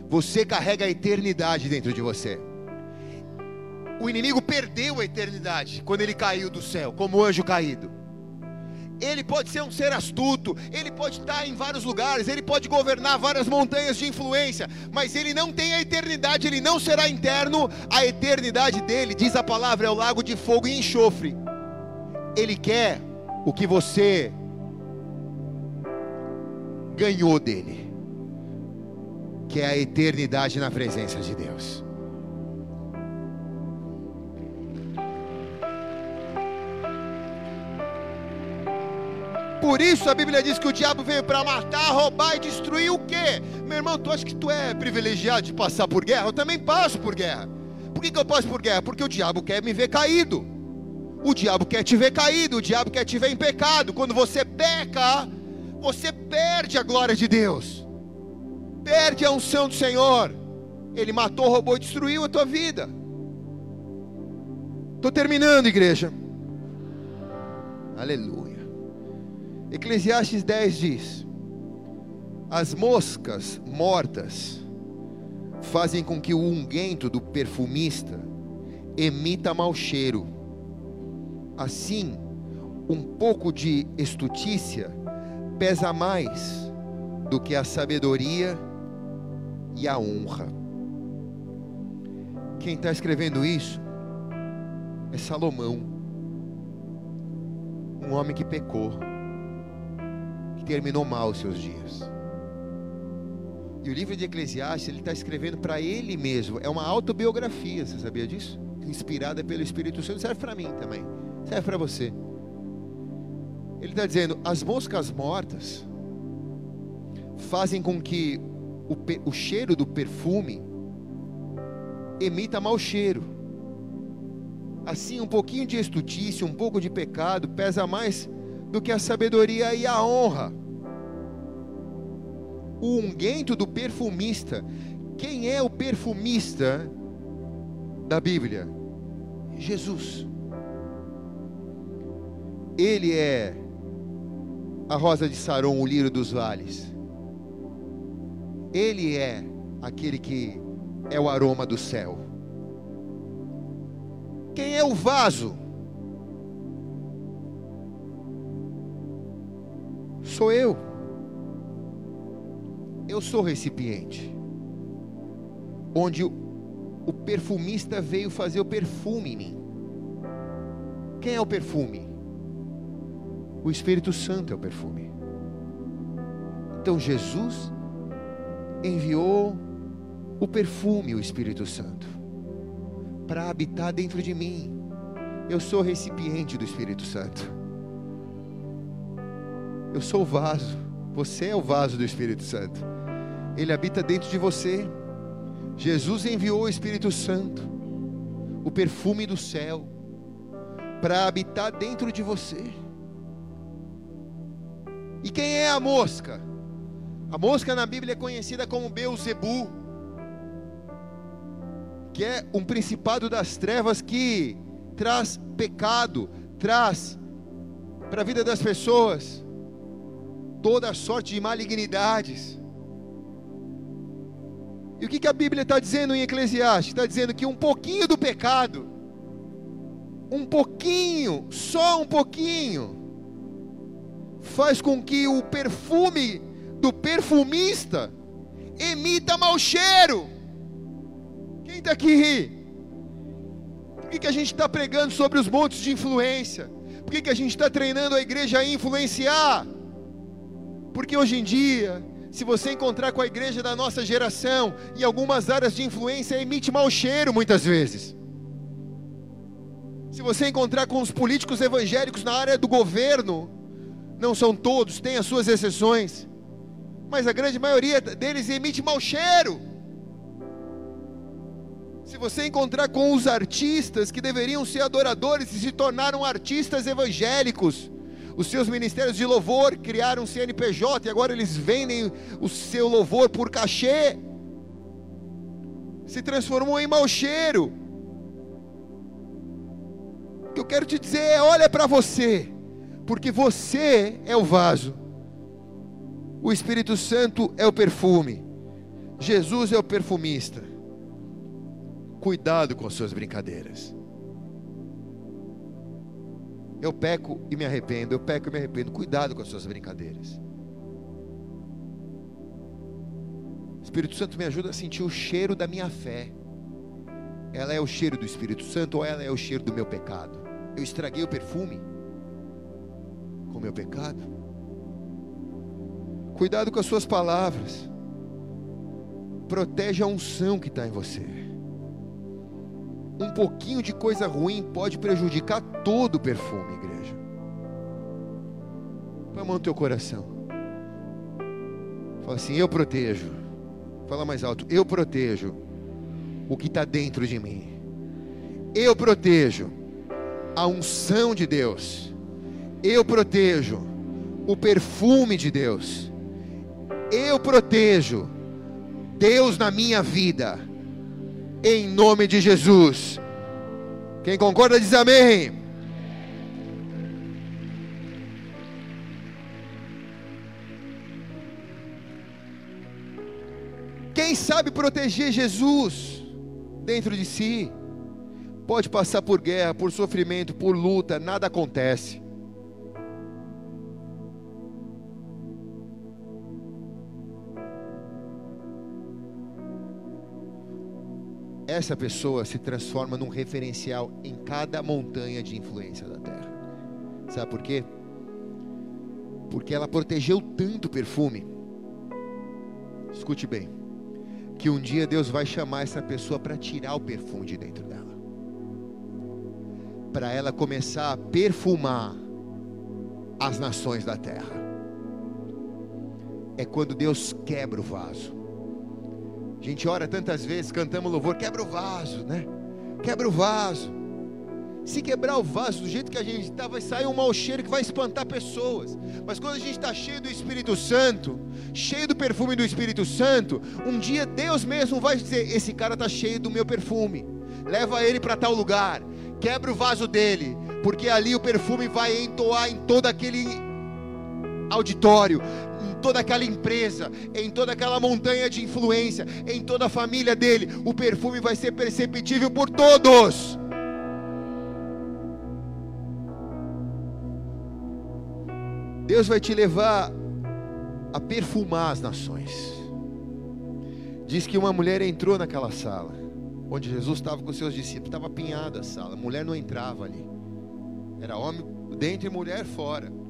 Você carrega a eternidade dentro de você. O inimigo perdeu a eternidade quando ele caiu do céu, como anjo caído. Ele pode ser um ser astuto, ele pode estar em vários lugares, ele pode governar várias montanhas de influência, mas ele não tem a eternidade, ele não será interno. A eternidade dele, diz a palavra, é o lago de fogo e enxofre. Ele quer o que você ganhou dele, que é a eternidade na presença de Deus. Por isso a Bíblia diz que o diabo veio para matar, roubar e destruir o quê? Meu irmão, tu acha que tu é privilegiado de passar por guerra? Eu também passo por guerra. Por que, que eu passo por guerra? Porque o diabo quer me ver caído. O diabo quer te ver caído, o diabo quer te ver em pecado. Quando você peca, você perde a glória de Deus. Perde a unção do Senhor. Ele matou, roubou e destruiu a tua vida. Estou terminando, igreja. Aleluia. Eclesiastes 10 diz: As moscas mortas fazem com que o unguento do perfumista emita mau cheiro. Assim, um pouco de estutícia pesa mais do que a sabedoria e a honra. Quem está escrevendo isso é Salomão, um homem que pecou terminou mal os seus dias. E o livro de Eclesiastes, ele está escrevendo para ele mesmo. É uma autobiografia, você sabia disso? Inspirada pelo Espírito Santo. Serve para mim também. Serve para você. Ele está dizendo: as moscas mortas fazem com que o, o cheiro do perfume emita mau cheiro. Assim, um pouquinho de estutícia, um pouco de pecado pesa mais do que a sabedoria e a honra. O unguento do perfumista. Quem é o perfumista da Bíblia? Jesus. Ele é a rosa de Saron, o lírio dos vales. Ele é aquele que é o aroma do céu. Quem é o vaso? Sou eu. Eu sou recipiente. Onde o, o perfumista veio fazer o perfume em mim. Quem é o perfume? O Espírito Santo é o perfume. Então Jesus enviou o perfume, o Espírito Santo, para habitar dentro de mim. Eu sou recipiente do Espírito Santo. Eu sou o vaso. Você é o vaso do Espírito Santo. Ele habita dentro de você. Jesus enviou o Espírito Santo, o perfume do céu, para habitar dentro de você. E quem é a mosca? A mosca na Bíblia é conhecida como Beuzebu, que é um principado das trevas que traz pecado, traz para a vida das pessoas toda sorte de malignidades. E o que, que a Bíblia está dizendo em Eclesiastes? Está dizendo que um pouquinho do pecado, um pouquinho, só um pouquinho, faz com que o perfume do perfumista emita mau cheiro. Quem está aqui? Por que, que a gente está pregando sobre os montes de influência? Por que, que a gente está treinando a igreja a influenciar? Porque hoje em dia, se você encontrar com a igreja da nossa geração, em algumas áreas de influência, emite mau cheiro muitas vezes. Se você encontrar com os políticos evangélicos na área do governo, não são todos, tem as suas exceções, mas a grande maioria deles emite mau cheiro. Se você encontrar com os artistas que deveriam ser adoradores e se tornaram artistas evangélicos, os seus ministérios de louvor criaram CNPJ e agora eles vendem o seu louvor por cachê, se transformou em mau cheiro. O que eu quero te dizer é: olha para você, porque você é o vaso, o Espírito Santo é o perfume, Jesus é o perfumista. Cuidado com as suas brincadeiras. Eu peco e me arrependo, eu peco e me arrependo. Cuidado com as suas brincadeiras. Espírito Santo me ajuda a sentir o cheiro da minha fé. Ela é o cheiro do Espírito Santo ou ela é o cheiro do meu pecado? Eu estraguei o perfume com o meu pecado? Cuidado com as suas palavras. Proteja a unção que está em você. Um pouquinho de coisa ruim pode prejudicar todo o perfume, igreja. Põe a mão no teu coração. Fala assim: Eu protejo. Fala mais alto: Eu protejo o que está dentro de mim. Eu protejo a unção de Deus. Eu protejo o perfume de Deus. Eu protejo Deus na minha vida em nome de Jesus. Quem concorda diz amém. Quem sabe proteger Jesus dentro de si, pode passar por guerra, por sofrimento, por luta, nada acontece. Essa pessoa se transforma num referencial em cada montanha de influência da terra. Sabe por quê? Porque ela protegeu tanto o perfume. Escute bem, que um dia Deus vai chamar essa pessoa para tirar o perfume de dentro dela. Para ela começar a perfumar as nações da terra. É quando Deus quebra o vaso a gente ora tantas vezes, cantamos louvor, quebra o vaso, né? Quebra o vaso. Se quebrar o vaso do jeito que a gente está, vai sair um mau cheiro que vai espantar pessoas. Mas quando a gente está cheio do Espírito Santo, cheio do perfume do Espírito Santo, um dia Deus mesmo vai dizer: Esse cara está cheio do meu perfume. Leva ele para tal lugar. Quebra o vaso dele, porque ali o perfume vai entoar em todo aquele auditório toda aquela empresa, em toda aquela montanha de influência, em toda a família dele, o perfume vai ser perceptível por todos. Deus vai te levar a perfumar as nações. Diz que uma mulher entrou naquela sala, onde Jesus estava com seus discípulos, estava apinhada a sala, a mulher não entrava ali, era homem dentro e mulher fora.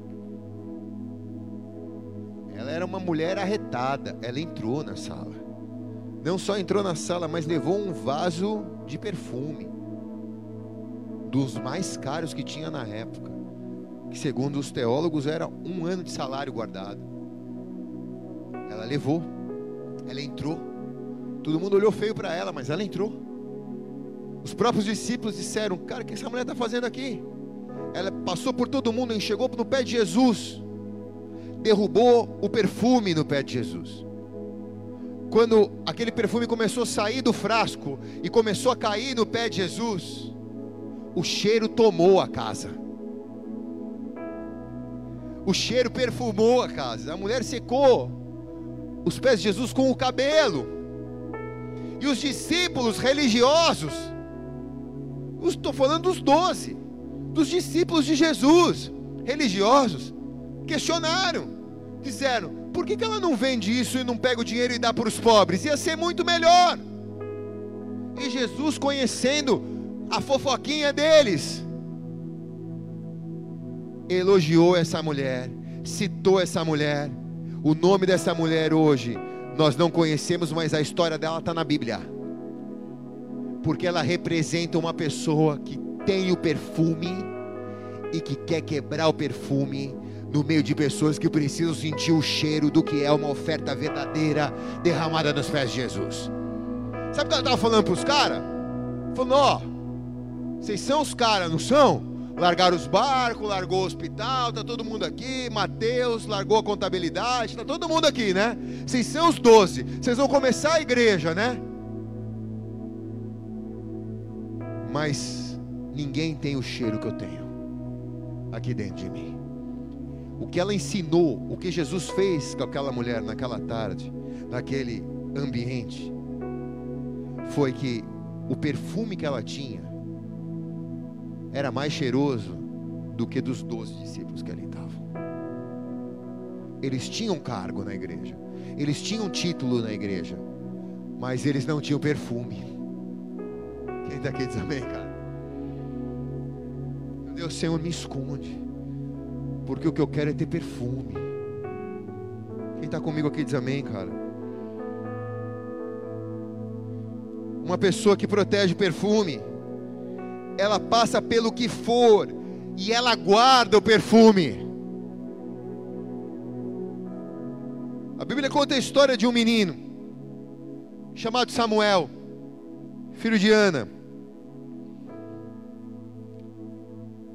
Ela era uma mulher arretada, ela entrou na sala. Não só entrou na sala, mas levou um vaso de perfume, dos mais caros que tinha na época, que segundo os teólogos era um ano de salário guardado. Ela levou, ela entrou. Todo mundo olhou feio para ela, mas ela entrou. Os próprios discípulos disseram: Cara, o que essa mulher está fazendo aqui? Ela passou por todo mundo chegou no pé de Jesus, derrubou o perfume no pé de Jesus. Quando aquele perfume começou a sair do frasco e começou a cair no pé de Jesus, o cheiro tomou a casa. O cheiro perfumou a casa. A mulher secou os pés de Jesus com o cabelo. E os discípulos religiosos, estou falando dos doze, dos discípulos de Jesus, religiosos, questionaram, disseram: por que, que ela não vende isso e não pega o dinheiro e dá para os pobres? Ia ser muito melhor. E Jesus, conhecendo a fofoquinha deles, elogiou essa mulher, citou essa mulher. O nome dessa mulher hoje nós não conhecemos, mas a história dela está na Bíblia. Porque ela representa uma pessoa que tem o perfume e que quer quebrar o perfume no meio de pessoas que precisam sentir o cheiro do que é uma oferta verdadeira derramada nos pés de Jesus. Sabe o que ela estava falando para os caras? Falando, ó, vocês são os caras, não são? Largaram os barcos, largou o hospital, tá todo mundo aqui. Mateus largou a contabilidade, tá todo mundo aqui, né? Vocês são os doze. Vocês vão começar a igreja, né? Mas ninguém tem o cheiro que eu tenho aqui dentro de mim. O que ela ensinou, o que Jesus fez com aquela mulher naquela tarde, naquele ambiente, foi que o perfume que ela tinha era mais cheiroso do que dos doze discípulos que ali estavam. Eles tinham cargo na igreja, eles tinham título na igreja, mas eles não tinham perfume. Quem daqui diz amém, cara? Meu Deus, Senhor, me esconde, porque o que eu quero é ter perfume. Quem está comigo aqui diz amém, cara? Uma pessoa que protege perfume ela passa pelo que for e ela guarda o perfume. A Bíblia conta a história de um menino chamado Samuel, filho de Ana.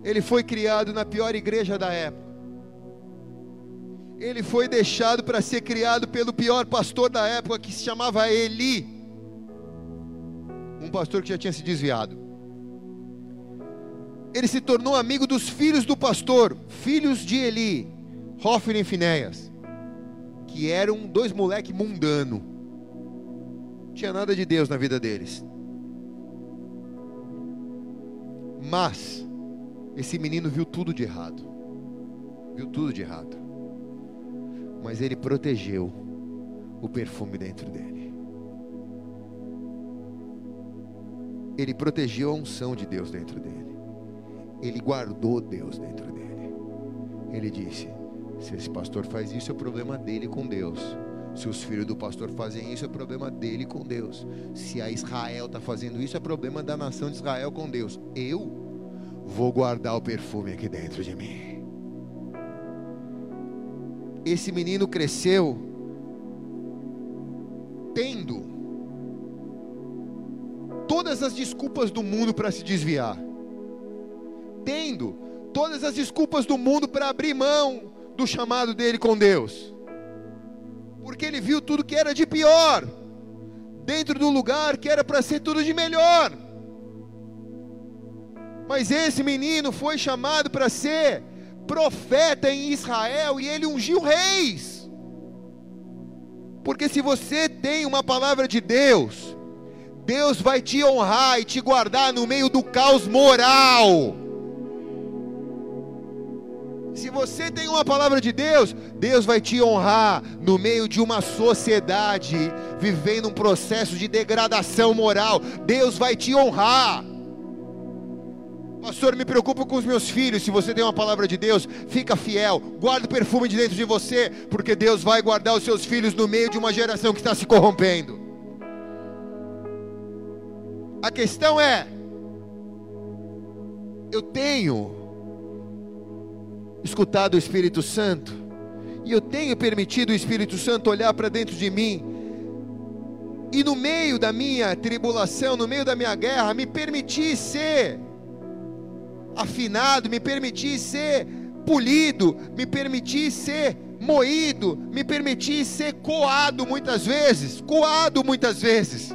Ele foi criado na pior igreja da época. Ele foi deixado para ser criado pelo pior pastor da época, que se chamava Eli. Um pastor que já tinha se desviado ele se tornou amigo dos filhos do pastor, filhos de Eli, Hofni e Finéias, que eram dois moleques mundano. Não tinha nada de Deus na vida deles. Mas esse menino viu tudo de errado. Viu tudo de errado. Mas ele protegeu o perfume dentro dele. Ele protegeu a unção de Deus dentro dele ele guardou Deus dentro dele. Ele disse: se esse pastor faz isso, é problema dele com Deus. Se os filhos do pastor fazem isso, é problema dele com Deus. Se a Israel está fazendo isso, é problema da nação de Israel com Deus. Eu vou guardar o perfume aqui dentro de mim. Esse menino cresceu tendo todas as desculpas do mundo para se desviar tendo todas as desculpas do mundo para abrir mão do chamado dele com Deus. Porque ele viu tudo que era de pior, dentro do lugar que era para ser tudo de melhor. Mas esse menino foi chamado para ser profeta em Israel e ele ungiu reis. Porque se você tem uma palavra de Deus, Deus vai te honrar e te guardar no meio do caos moral. Se você tem uma palavra de Deus, Deus vai te honrar no meio de uma sociedade vivendo um processo de degradação moral. Deus vai te honrar. Pastor, me preocupo com os meus filhos. Se você tem uma palavra de Deus, fica fiel. Guarda o perfume de dentro de você, porque Deus vai guardar os seus filhos no meio de uma geração que está se corrompendo. A questão é: eu tenho escutado o Espírito Santo, e eu tenho permitido o Espírito Santo olhar para dentro de mim, e no meio da minha tribulação, no meio da minha guerra, me permitir ser afinado, me permitir ser polido, me permitir ser moído, me permitir ser coado muitas vezes, coado muitas vezes,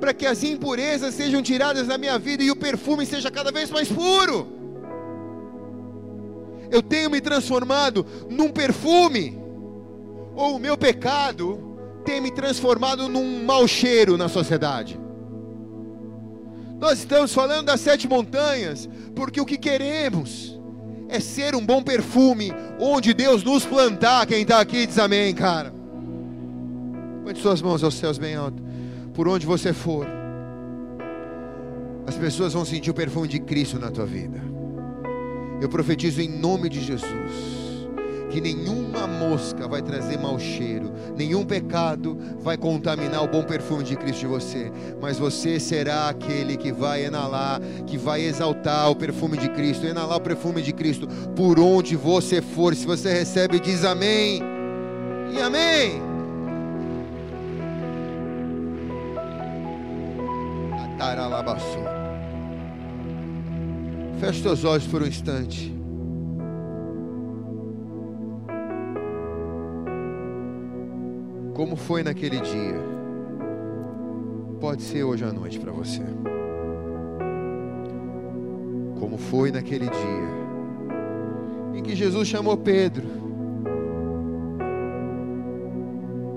para que as impurezas sejam tiradas da minha vida e o perfume seja cada vez mais puro. Eu tenho me transformado num perfume, ou o meu pecado tem me transformado num mau cheiro na sociedade. Nós estamos falando das sete montanhas, porque o que queremos é ser um bom perfume, onde Deus nos plantar. Quem está aqui diz amém, cara. Põe suas mãos aos céus bem alto. Por onde você for, as pessoas vão sentir o perfume de Cristo na tua vida. Eu profetizo em nome de Jesus que nenhuma mosca vai trazer mau cheiro, nenhum pecado vai contaminar o bom perfume de Cristo de você, mas você será aquele que vai enalar, que vai exaltar o perfume de Cristo, enalar o perfume de Cristo por onde você for. Se você recebe, diz amém e amém. Feche seus olhos por um instante. Como foi naquele dia, pode ser hoje à noite para você. Como foi naquele dia em que Jesus chamou Pedro.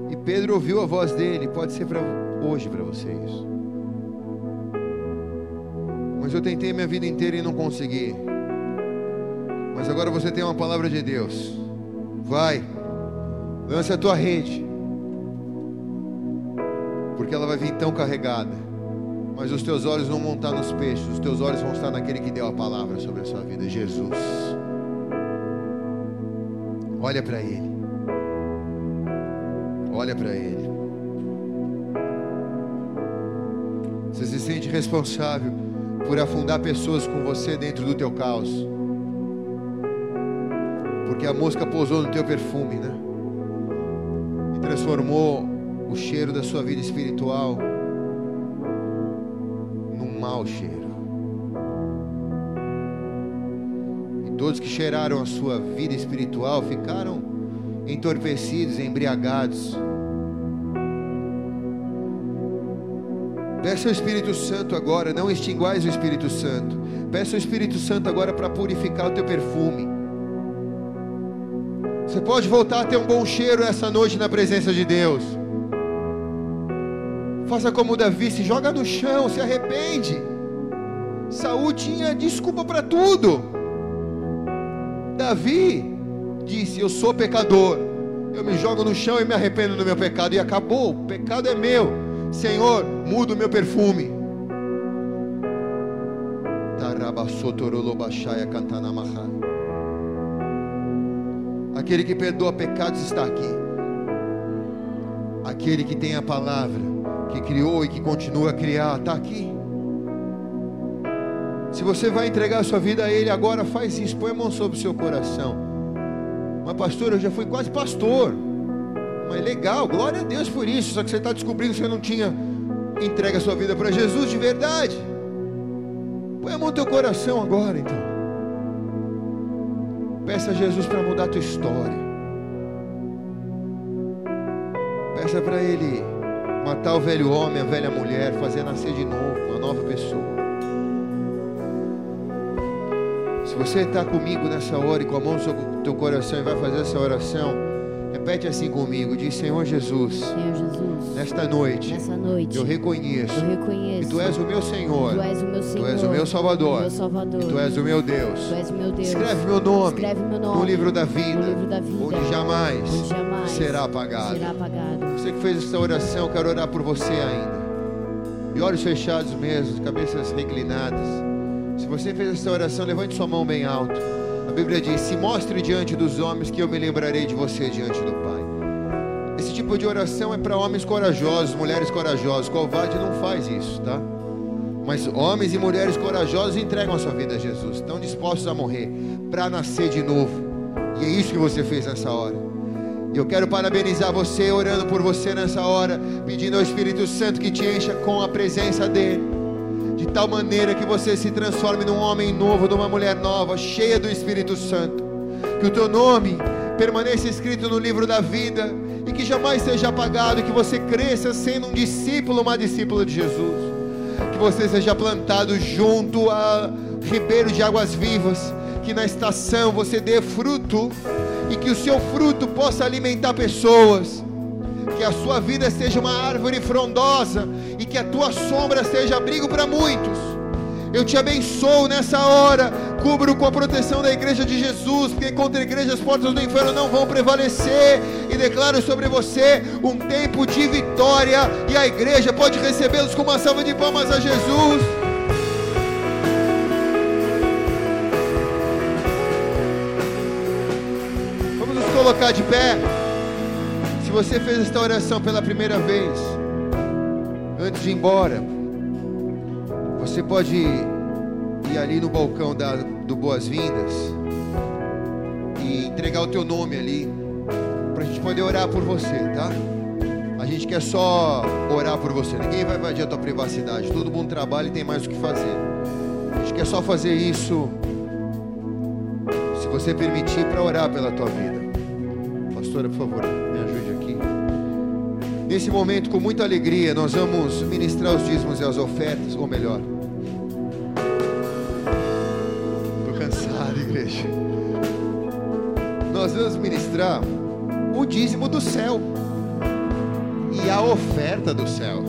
E Pedro ouviu a voz dele, pode ser hoje para você isso. Mas eu tentei minha vida inteira e não consegui. Mas agora você tem uma palavra de Deus. Vai, lance a tua rede porque ela vai vir tão carregada. Mas os teus olhos não vão estar nos peixes, os teus olhos vão estar naquele que deu a palavra sobre a sua vida, Jesus. Olha para Ele. Olha para Ele. Você se sente responsável por afundar pessoas com você dentro do teu caos. Porque a mosca pousou no teu perfume, né? E transformou o cheiro da sua vida espiritual num mau cheiro. E todos que cheiraram a sua vida espiritual ficaram entorpecidos, embriagados. Peça ao Espírito Santo agora, não extinguais o Espírito Santo. Peça ao Espírito Santo agora para purificar o teu perfume. Você pode voltar a ter um bom cheiro essa noite na presença de Deus. Faça como Davi, se joga no chão, se arrepende. Saúl tinha desculpa para tudo. Davi disse: Eu sou pecador. Eu me jogo no chão e me arrependo do meu pecado. E acabou. O pecado é meu. Senhor, muda o meu perfume. Aquele que perdoa pecados está aqui. Aquele que tem a palavra que criou e que continua a criar, está aqui. Se você vai entregar a sua vida a Ele agora, faz isso, põe a mão sobre o seu coração. Mas, pastor, eu já fui quase pastor. Mas legal, glória a Deus por isso. Só que você está descobrindo que você não tinha entregue a sua vida para Jesus de verdade. Põe a mão no teu coração agora, então. Peça a Jesus para mudar a tua história. Peça para Ele matar o velho homem, a velha mulher, fazer nascer de novo uma nova pessoa. Se você está comigo nessa hora e com a mão no seu teu coração e vai fazer essa oração, Repete assim comigo, diz Senhor Jesus, Senhor Jesus, nesta noite nessa noite eu reconheço eu que reconheço Tu és o meu Senhor, Tu és o meu Senhor, Tu és o meu Salvador, meu Salvador, Tu és o meu Deus. Tu és o meu Deus. Escreve meu nome, Escreve meu nome no livro da vida, no livro da vida, onde jamais, onde jamais será apagado. será apagado. Você que fez essa oração, eu quero orar por você ainda. E olhos fechados mesmo, cabeças reclinadas. Se você fez essa oração, levante sua mão bem alto. A Bíblia diz: Se mostre diante dos homens, que eu me lembrarei de você diante do Pai. Esse tipo de oração é para homens corajosos, mulheres corajosas. Covarde não faz isso, tá? Mas homens e mulheres corajosos entregam a sua vida a Jesus, estão dispostos a morrer para nascer de novo. E é isso que você fez nessa hora. E eu quero parabenizar você, orando por você nessa hora, pedindo ao Espírito Santo que te encha com a presença dEle, de tal maneira que você se transforme num homem novo, numa mulher nova, cheia do Espírito Santo. Que o teu nome permaneça escrito no livro da vida e que jamais seja apagado, que você cresça sendo um discípulo, uma discípula de Jesus. Que você seja plantado junto a ribeiro de águas vivas, que na estação você dê fruto e que o seu fruto possa alimentar pessoas. Que a sua vida seja uma árvore frondosa e que a tua sombra seja abrigo para muitos. Eu te abençoo nessa hora, cubro com a proteção da igreja de Jesus, porque contra a igreja as portas do inferno não vão prevalecer, e declaro sobre você um tempo de vitória, e a igreja pode recebê-los com uma salva de palmas a Jesus. Vamos nos colocar de pé. Se você fez esta oração pela primeira vez, antes de ir embora, você pode ir ali no balcão da, do Boas-Vindas e entregar o teu nome ali, para a gente poder orar por você, tá? A gente quer só orar por você, ninguém vai invadir a tua privacidade, todo mundo trabalha e tem mais o que fazer. A gente quer só fazer isso, se você permitir, para orar pela tua vida. Pastora, por favor, me ajude aqui. Nesse momento, com muita alegria, nós vamos ministrar os dízimos e as ofertas, ou melhor, estou cansado, igreja. Nós vamos ministrar o dízimo do céu e a oferta do céu,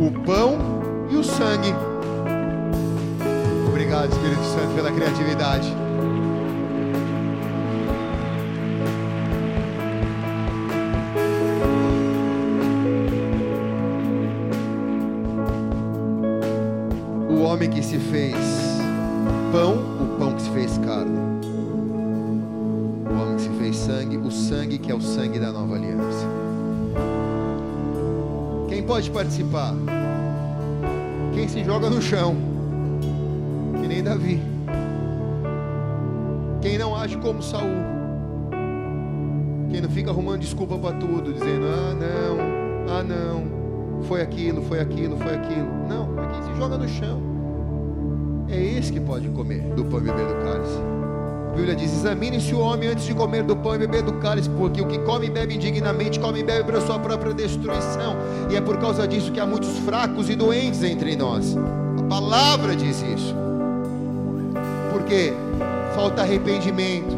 o pão e o sangue. Obrigado, Espírito Santo, pela criatividade. Que se fez pão, o pão que se fez carne. O homem que se fez sangue, o sangue que é o sangue da nova aliança. Quem pode participar? Quem se joga no chão, que nem Davi. Quem não age como Saul. Quem não fica arrumando desculpa para tudo, dizendo: "Ah, não. Ah, não. Foi aquilo, foi aquilo, foi aquilo". Não, é quem se joga no chão. É esse que pode comer do pão e beber do cálice. A Bíblia diz: examine-se o homem antes de comer do pão e beber do cálice, porque o que come e bebe indignamente, come e bebe para sua própria destruição. E é por causa disso que há muitos fracos e doentes entre nós. A palavra diz isso. Porque falta arrependimento,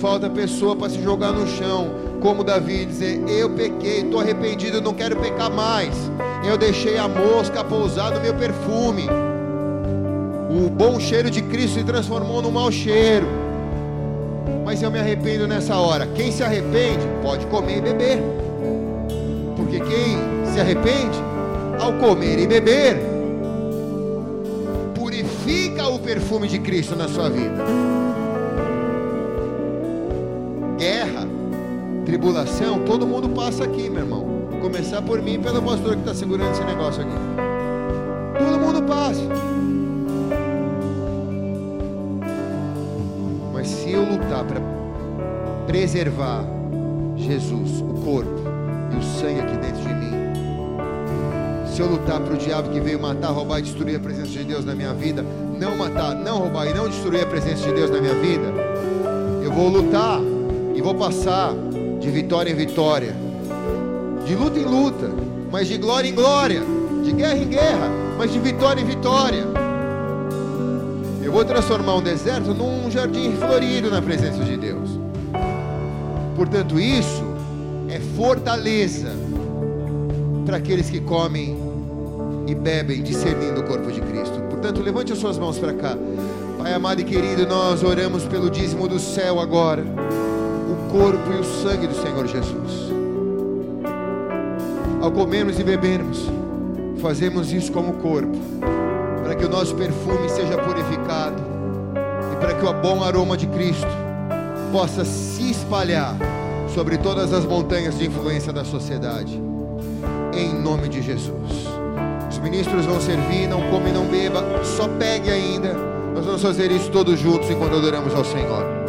falta pessoa para se jogar no chão, como Davi, dizer: Eu pequei, estou arrependido, não quero pecar mais. Eu deixei a mosca pousar no meu perfume. O bom cheiro de Cristo se transformou num mau cheiro. Mas eu me arrependo nessa hora. Quem se arrepende, pode comer e beber. Porque quem se arrepende, ao comer e beber, purifica o perfume de Cristo na sua vida. Guerra, tribulação, todo mundo passa aqui, meu irmão. Começar por mim e pelo pastor que está segurando esse negócio aqui. Todo mundo passa. Preservar Jesus, o corpo e o sangue aqui dentro de mim, se eu lutar para o diabo que veio matar, roubar e destruir a presença de Deus na minha vida, não matar, não roubar e não destruir a presença de Deus na minha vida, eu vou lutar e vou passar de vitória em vitória, de luta em luta, mas de glória em glória, de guerra em guerra, mas de vitória em vitória. Eu vou transformar um deserto num jardim florido na presença de Deus. Portanto, isso é fortaleza para aqueles que comem e bebem, discernindo o corpo de Cristo. Portanto, levante as suas mãos para cá. Pai amado e querido, nós oramos pelo dízimo do céu agora, o corpo e o sangue do Senhor Jesus. Ao comermos e bebermos, fazemos isso como corpo, para que o nosso perfume seja purificado e para que o bom aroma de Cristo possa se espalhar sobre todas as montanhas de influência da sociedade. Em nome de Jesus. Os ministros vão servir, não come, não beba, só pegue ainda. Nós vamos fazer isso todos juntos enquanto adoramos ao Senhor.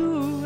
Só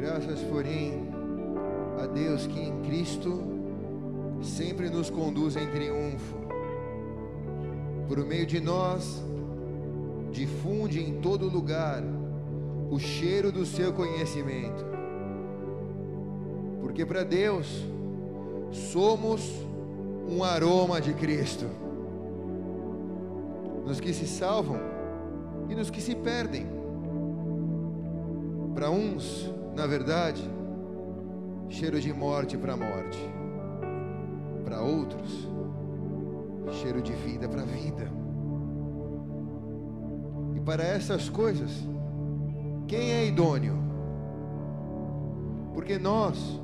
Graças, porém, a Deus que em Cristo sempre nos conduz em triunfo. Por meio de nós, difunde em todo lugar o cheiro do seu conhecimento. Porque para Deus, somos um aroma de Cristo. Nos que se salvam e nos que se perdem. Para uns, na verdade, cheiro de morte para morte. Para outros, cheiro de vida para vida. E para essas coisas, quem é idôneo? Porque nós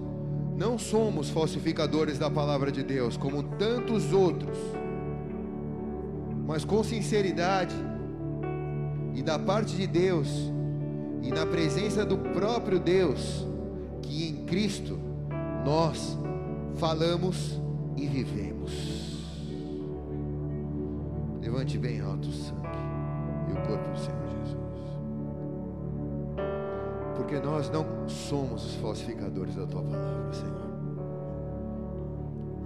não somos falsificadores da palavra de Deus, como tantos outros, mas com sinceridade e da parte de Deus e na presença do próprio Deus, que em Cristo nós falamos e vivemos. Levante bem alto o sangue e o corpo do Senhor Jesus. Porque nós não somos os falsificadores da tua palavra, Senhor.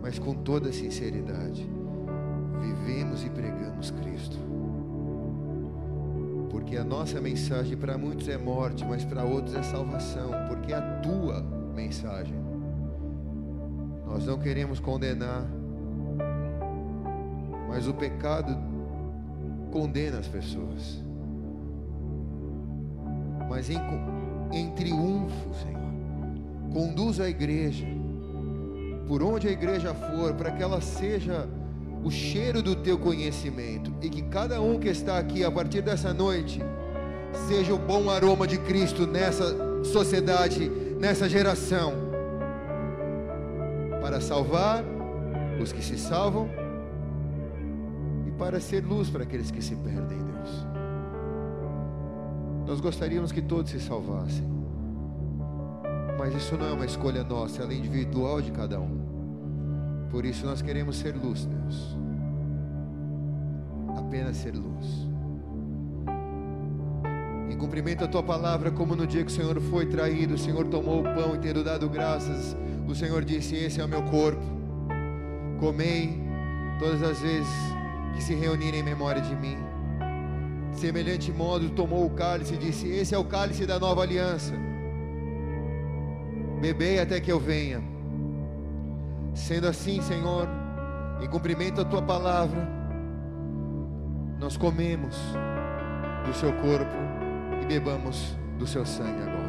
Mas com toda sinceridade, vivemos e pregamos Cristo. Porque a nossa mensagem para muitos é morte, mas para outros é salvação, porque é a tua mensagem. Nós não queremos condenar, mas o pecado condena as pessoas. Mas em, em triunfo, Senhor, conduz a igreja, por onde a igreja for, para que ela seja o cheiro do teu conhecimento e que cada um que está aqui a partir dessa noite seja o bom aroma de Cristo nessa sociedade, nessa geração, para salvar os que se salvam e para ser luz para aqueles que se perdem, Deus. Nós gostaríamos que todos se salvassem, mas isso não é uma escolha nossa, ela é individual de cada um. Por isso nós queremos ser luz, Deus. Apenas ser luz. Em cumprimento a tua palavra, como no dia que o Senhor foi traído, o Senhor tomou o pão e tendo dado graças, o Senhor disse: Esse é o meu corpo. Comei todas as vezes que se reunirem em memória de mim. De semelhante modo, tomou o cálice e disse: Esse é o cálice da nova aliança. Bebei até que eu venha. Sendo assim, Senhor, em cumprimento à tua palavra, nós comemos do seu corpo e bebamos do seu sangue agora.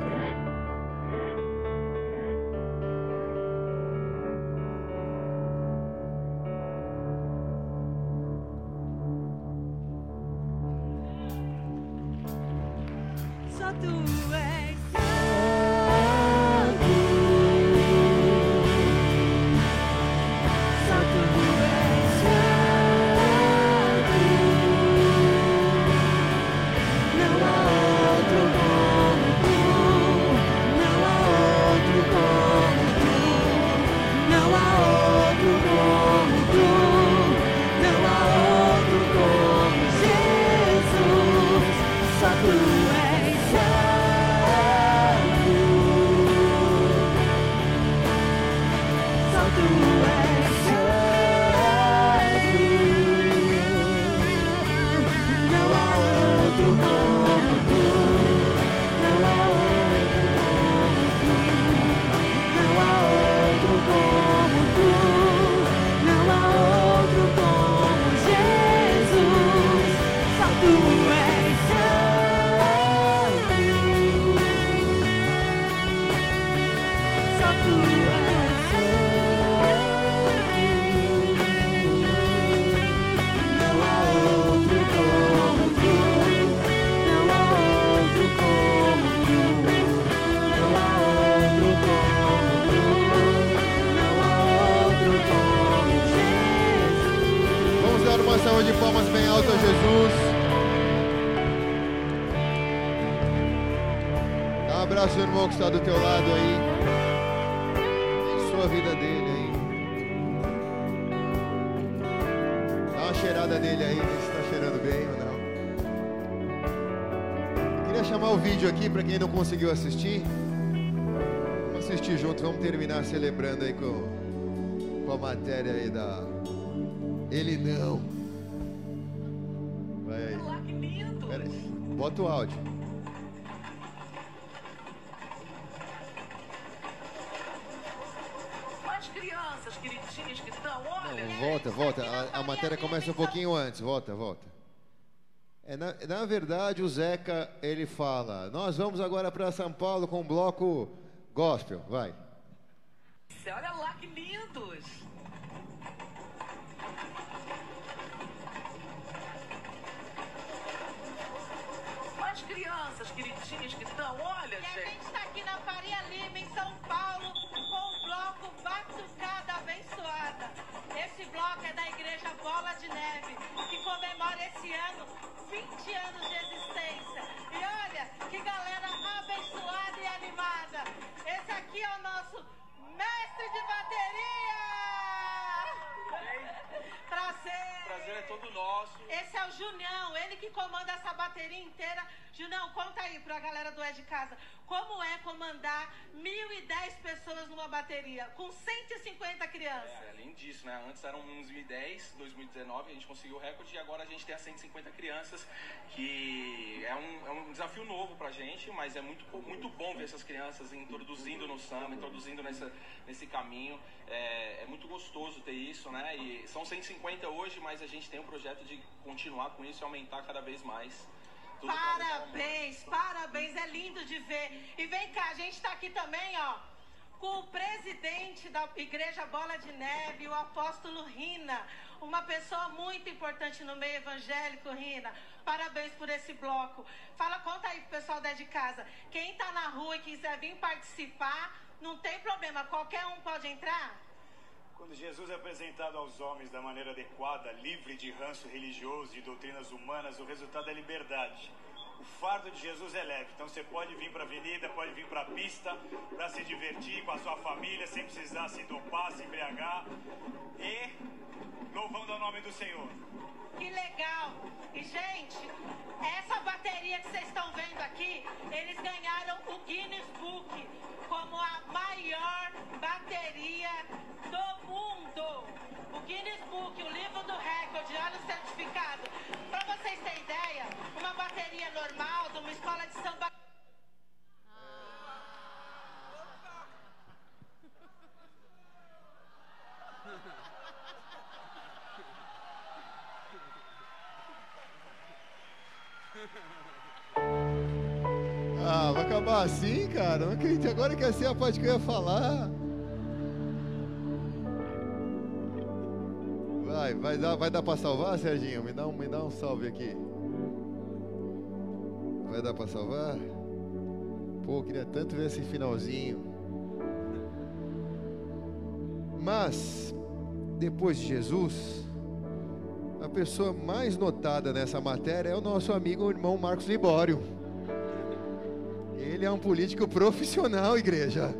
Que está do teu lado aí. Abençoa a vida dele aí. Dá uma cheirada nele aí, vê se está cheirando bem ou não. Eu queria chamar o vídeo aqui para quem não conseguiu assistir. Vamos assistir junto, vamos terminar celebrando aí com, com a matéria aí pouquinho antes. Volta, volta. É, na, na verdade, o Zeca, ele fala: Nós vamos agora para São Paulo com um bloco gospel. Vai. Olha lá que lindos! Crianças queridinhas que estão, olha, E a gente! gente está aqui na Faria Lima, em São Paulo, com o bloco Batucada Abençoada. Esse bloco é da Igreja Bola de Neve, que comemora esse ano 20 anos de existência. E olha, que galera abençoada e animada. Esse aqui é o nosso mestre de bateria! Prazer! prazer é todo nosso. Esse é o Junião, ele que comanda essa bateria inteira. Junião, conta aí pra galera do É de Casa, como é comandar 1.010 pessoas numa bateria, com 150 crianças? É, além disso, né? Antes eram 2010, 2019, a gente conseguiu o recorde e agora a gente tem as 150 crianças, que é um, é um desafio novo pra gente, mas é muito, muito bom ver essas crianças introduzindo no samba, introduzindo nessa, nesse caminho. É, é muito gostoso ter isso, né? E são 150 hoje, mas a gente tem um projeto de continuar com isso e aumentar cada vez mais. Tudo Parabéns, parabéns, é lindo de ver. E vem cá, a gente tá aqui também, ó, com o presidente da Igreja Bola de Neve, o apóstolo Rina, uma pessoa muito importante no meio evangélico, Rina. Parabéns por esse bloco. Fala, conta aí pro pessoal da de casa. Quem tá na rua e quiser vir participar, não tem problema, qualquer um pode entrar? Quando Jesus é apresentado aos homens da maneira adequada, livre de ranço religioso e doutrinas humanas, o resultado é liberdade. O fardo de Jesus é leve, então você pode vir para a avenida, pode vir para a pista, para se divertir com a sua família, sem precisar se dopar, se embriagar e louvando o nome do Senhor. Que legal! E, gente, essa bateria que vocês estão vendo aqui, eles ganharam o Guinness Book como a maior bateria do mundo. O Guinness Book, o livro do recorde, olha o certificado. Para vocês terem ideia, uma bateria normal de uma escola de samba. Ah, vai acabar assim, cara? Não acredito. Agora que assim é a parte que eu ia falar. Vai, vai dar, vai dar pra salvar, Serginho? Me dá um, me dá um salve aqui. Vai dar pra salvar? Pô, queria tanto ver esse finalzinho. Mas, depois de Jesus, a pessoa mais notada nessa matéria é o nosso amigo o irmão Marcos Libório. Ele é um político profissional, igreja.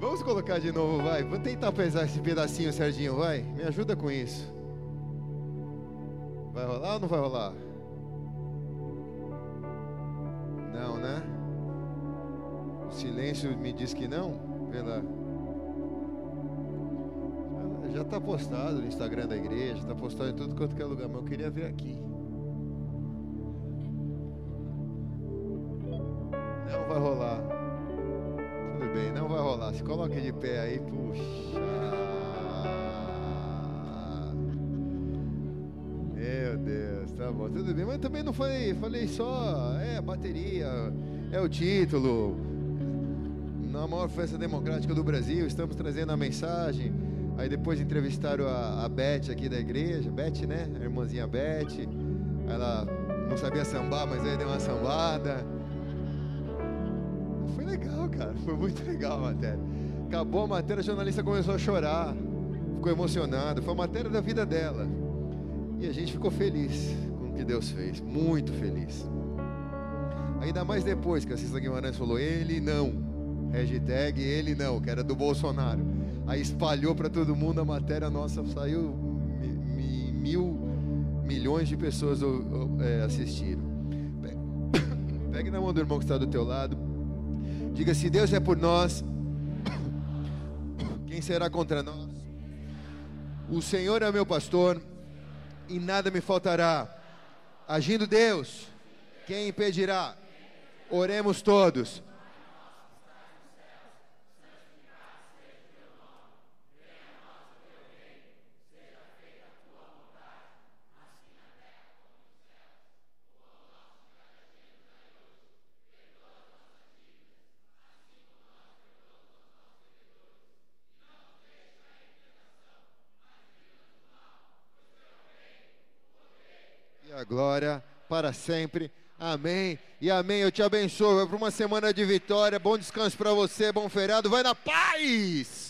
Vamos colocar de novo, vai. Vou tentar pesar esse pedacinho, Serginho, vai. Me ajuda com isso. Vai rolar ou não vai rolar? Silêncio me diz que não. Pela... Já está postado no Instagram da igreja, está postado em tudo quanto é lugar, mas eu queria ver aqui. Não vai rolar. Tudo bem, não vai rolar. Se coloque de pé aí, puxa. Meu Deus, tá bom, tudo bem. Mas também não foi, falei só, é bateria, é o título. Na maior festa democrática do Brasil, estamos trazendo a mensagem. Aí depois entrevistaram a, a Beth aqui da igreja, Beth, né? A irmãzinha Beth. Ela não sabia sambar, mas aí deu uma sambada. Foi legal, cara. Foi muito legal a matéria. Acabou a matéria, a jornalista começou a chorar. Ficou emocionado. Foi a matéria da vida dela. E a gente ficou feliz com o que Deus fez. Muito feliz. Ainda mais depois que a Cissa Guimarães falou, ele não. Hashtag ele não, que era do Bolsonaro. Aí espalhou para todo mundo a matéria nossa, saiu mi- mi- mil milhões de pessoas é, assistiram. Pe- Pegue na mão do irmão que está do teu lado. Diga: se Deus é por nós, quem será contra nós? O Senhor é meu pastor e nada me faltará. Agindo Deus, quem impedirá? Oremos todos. E a glória para sempre. Amém. E amém. Eu te abençoo. Vai para uma semana de vitória. Bom descanso para você. Bom feriado. Vai na paz.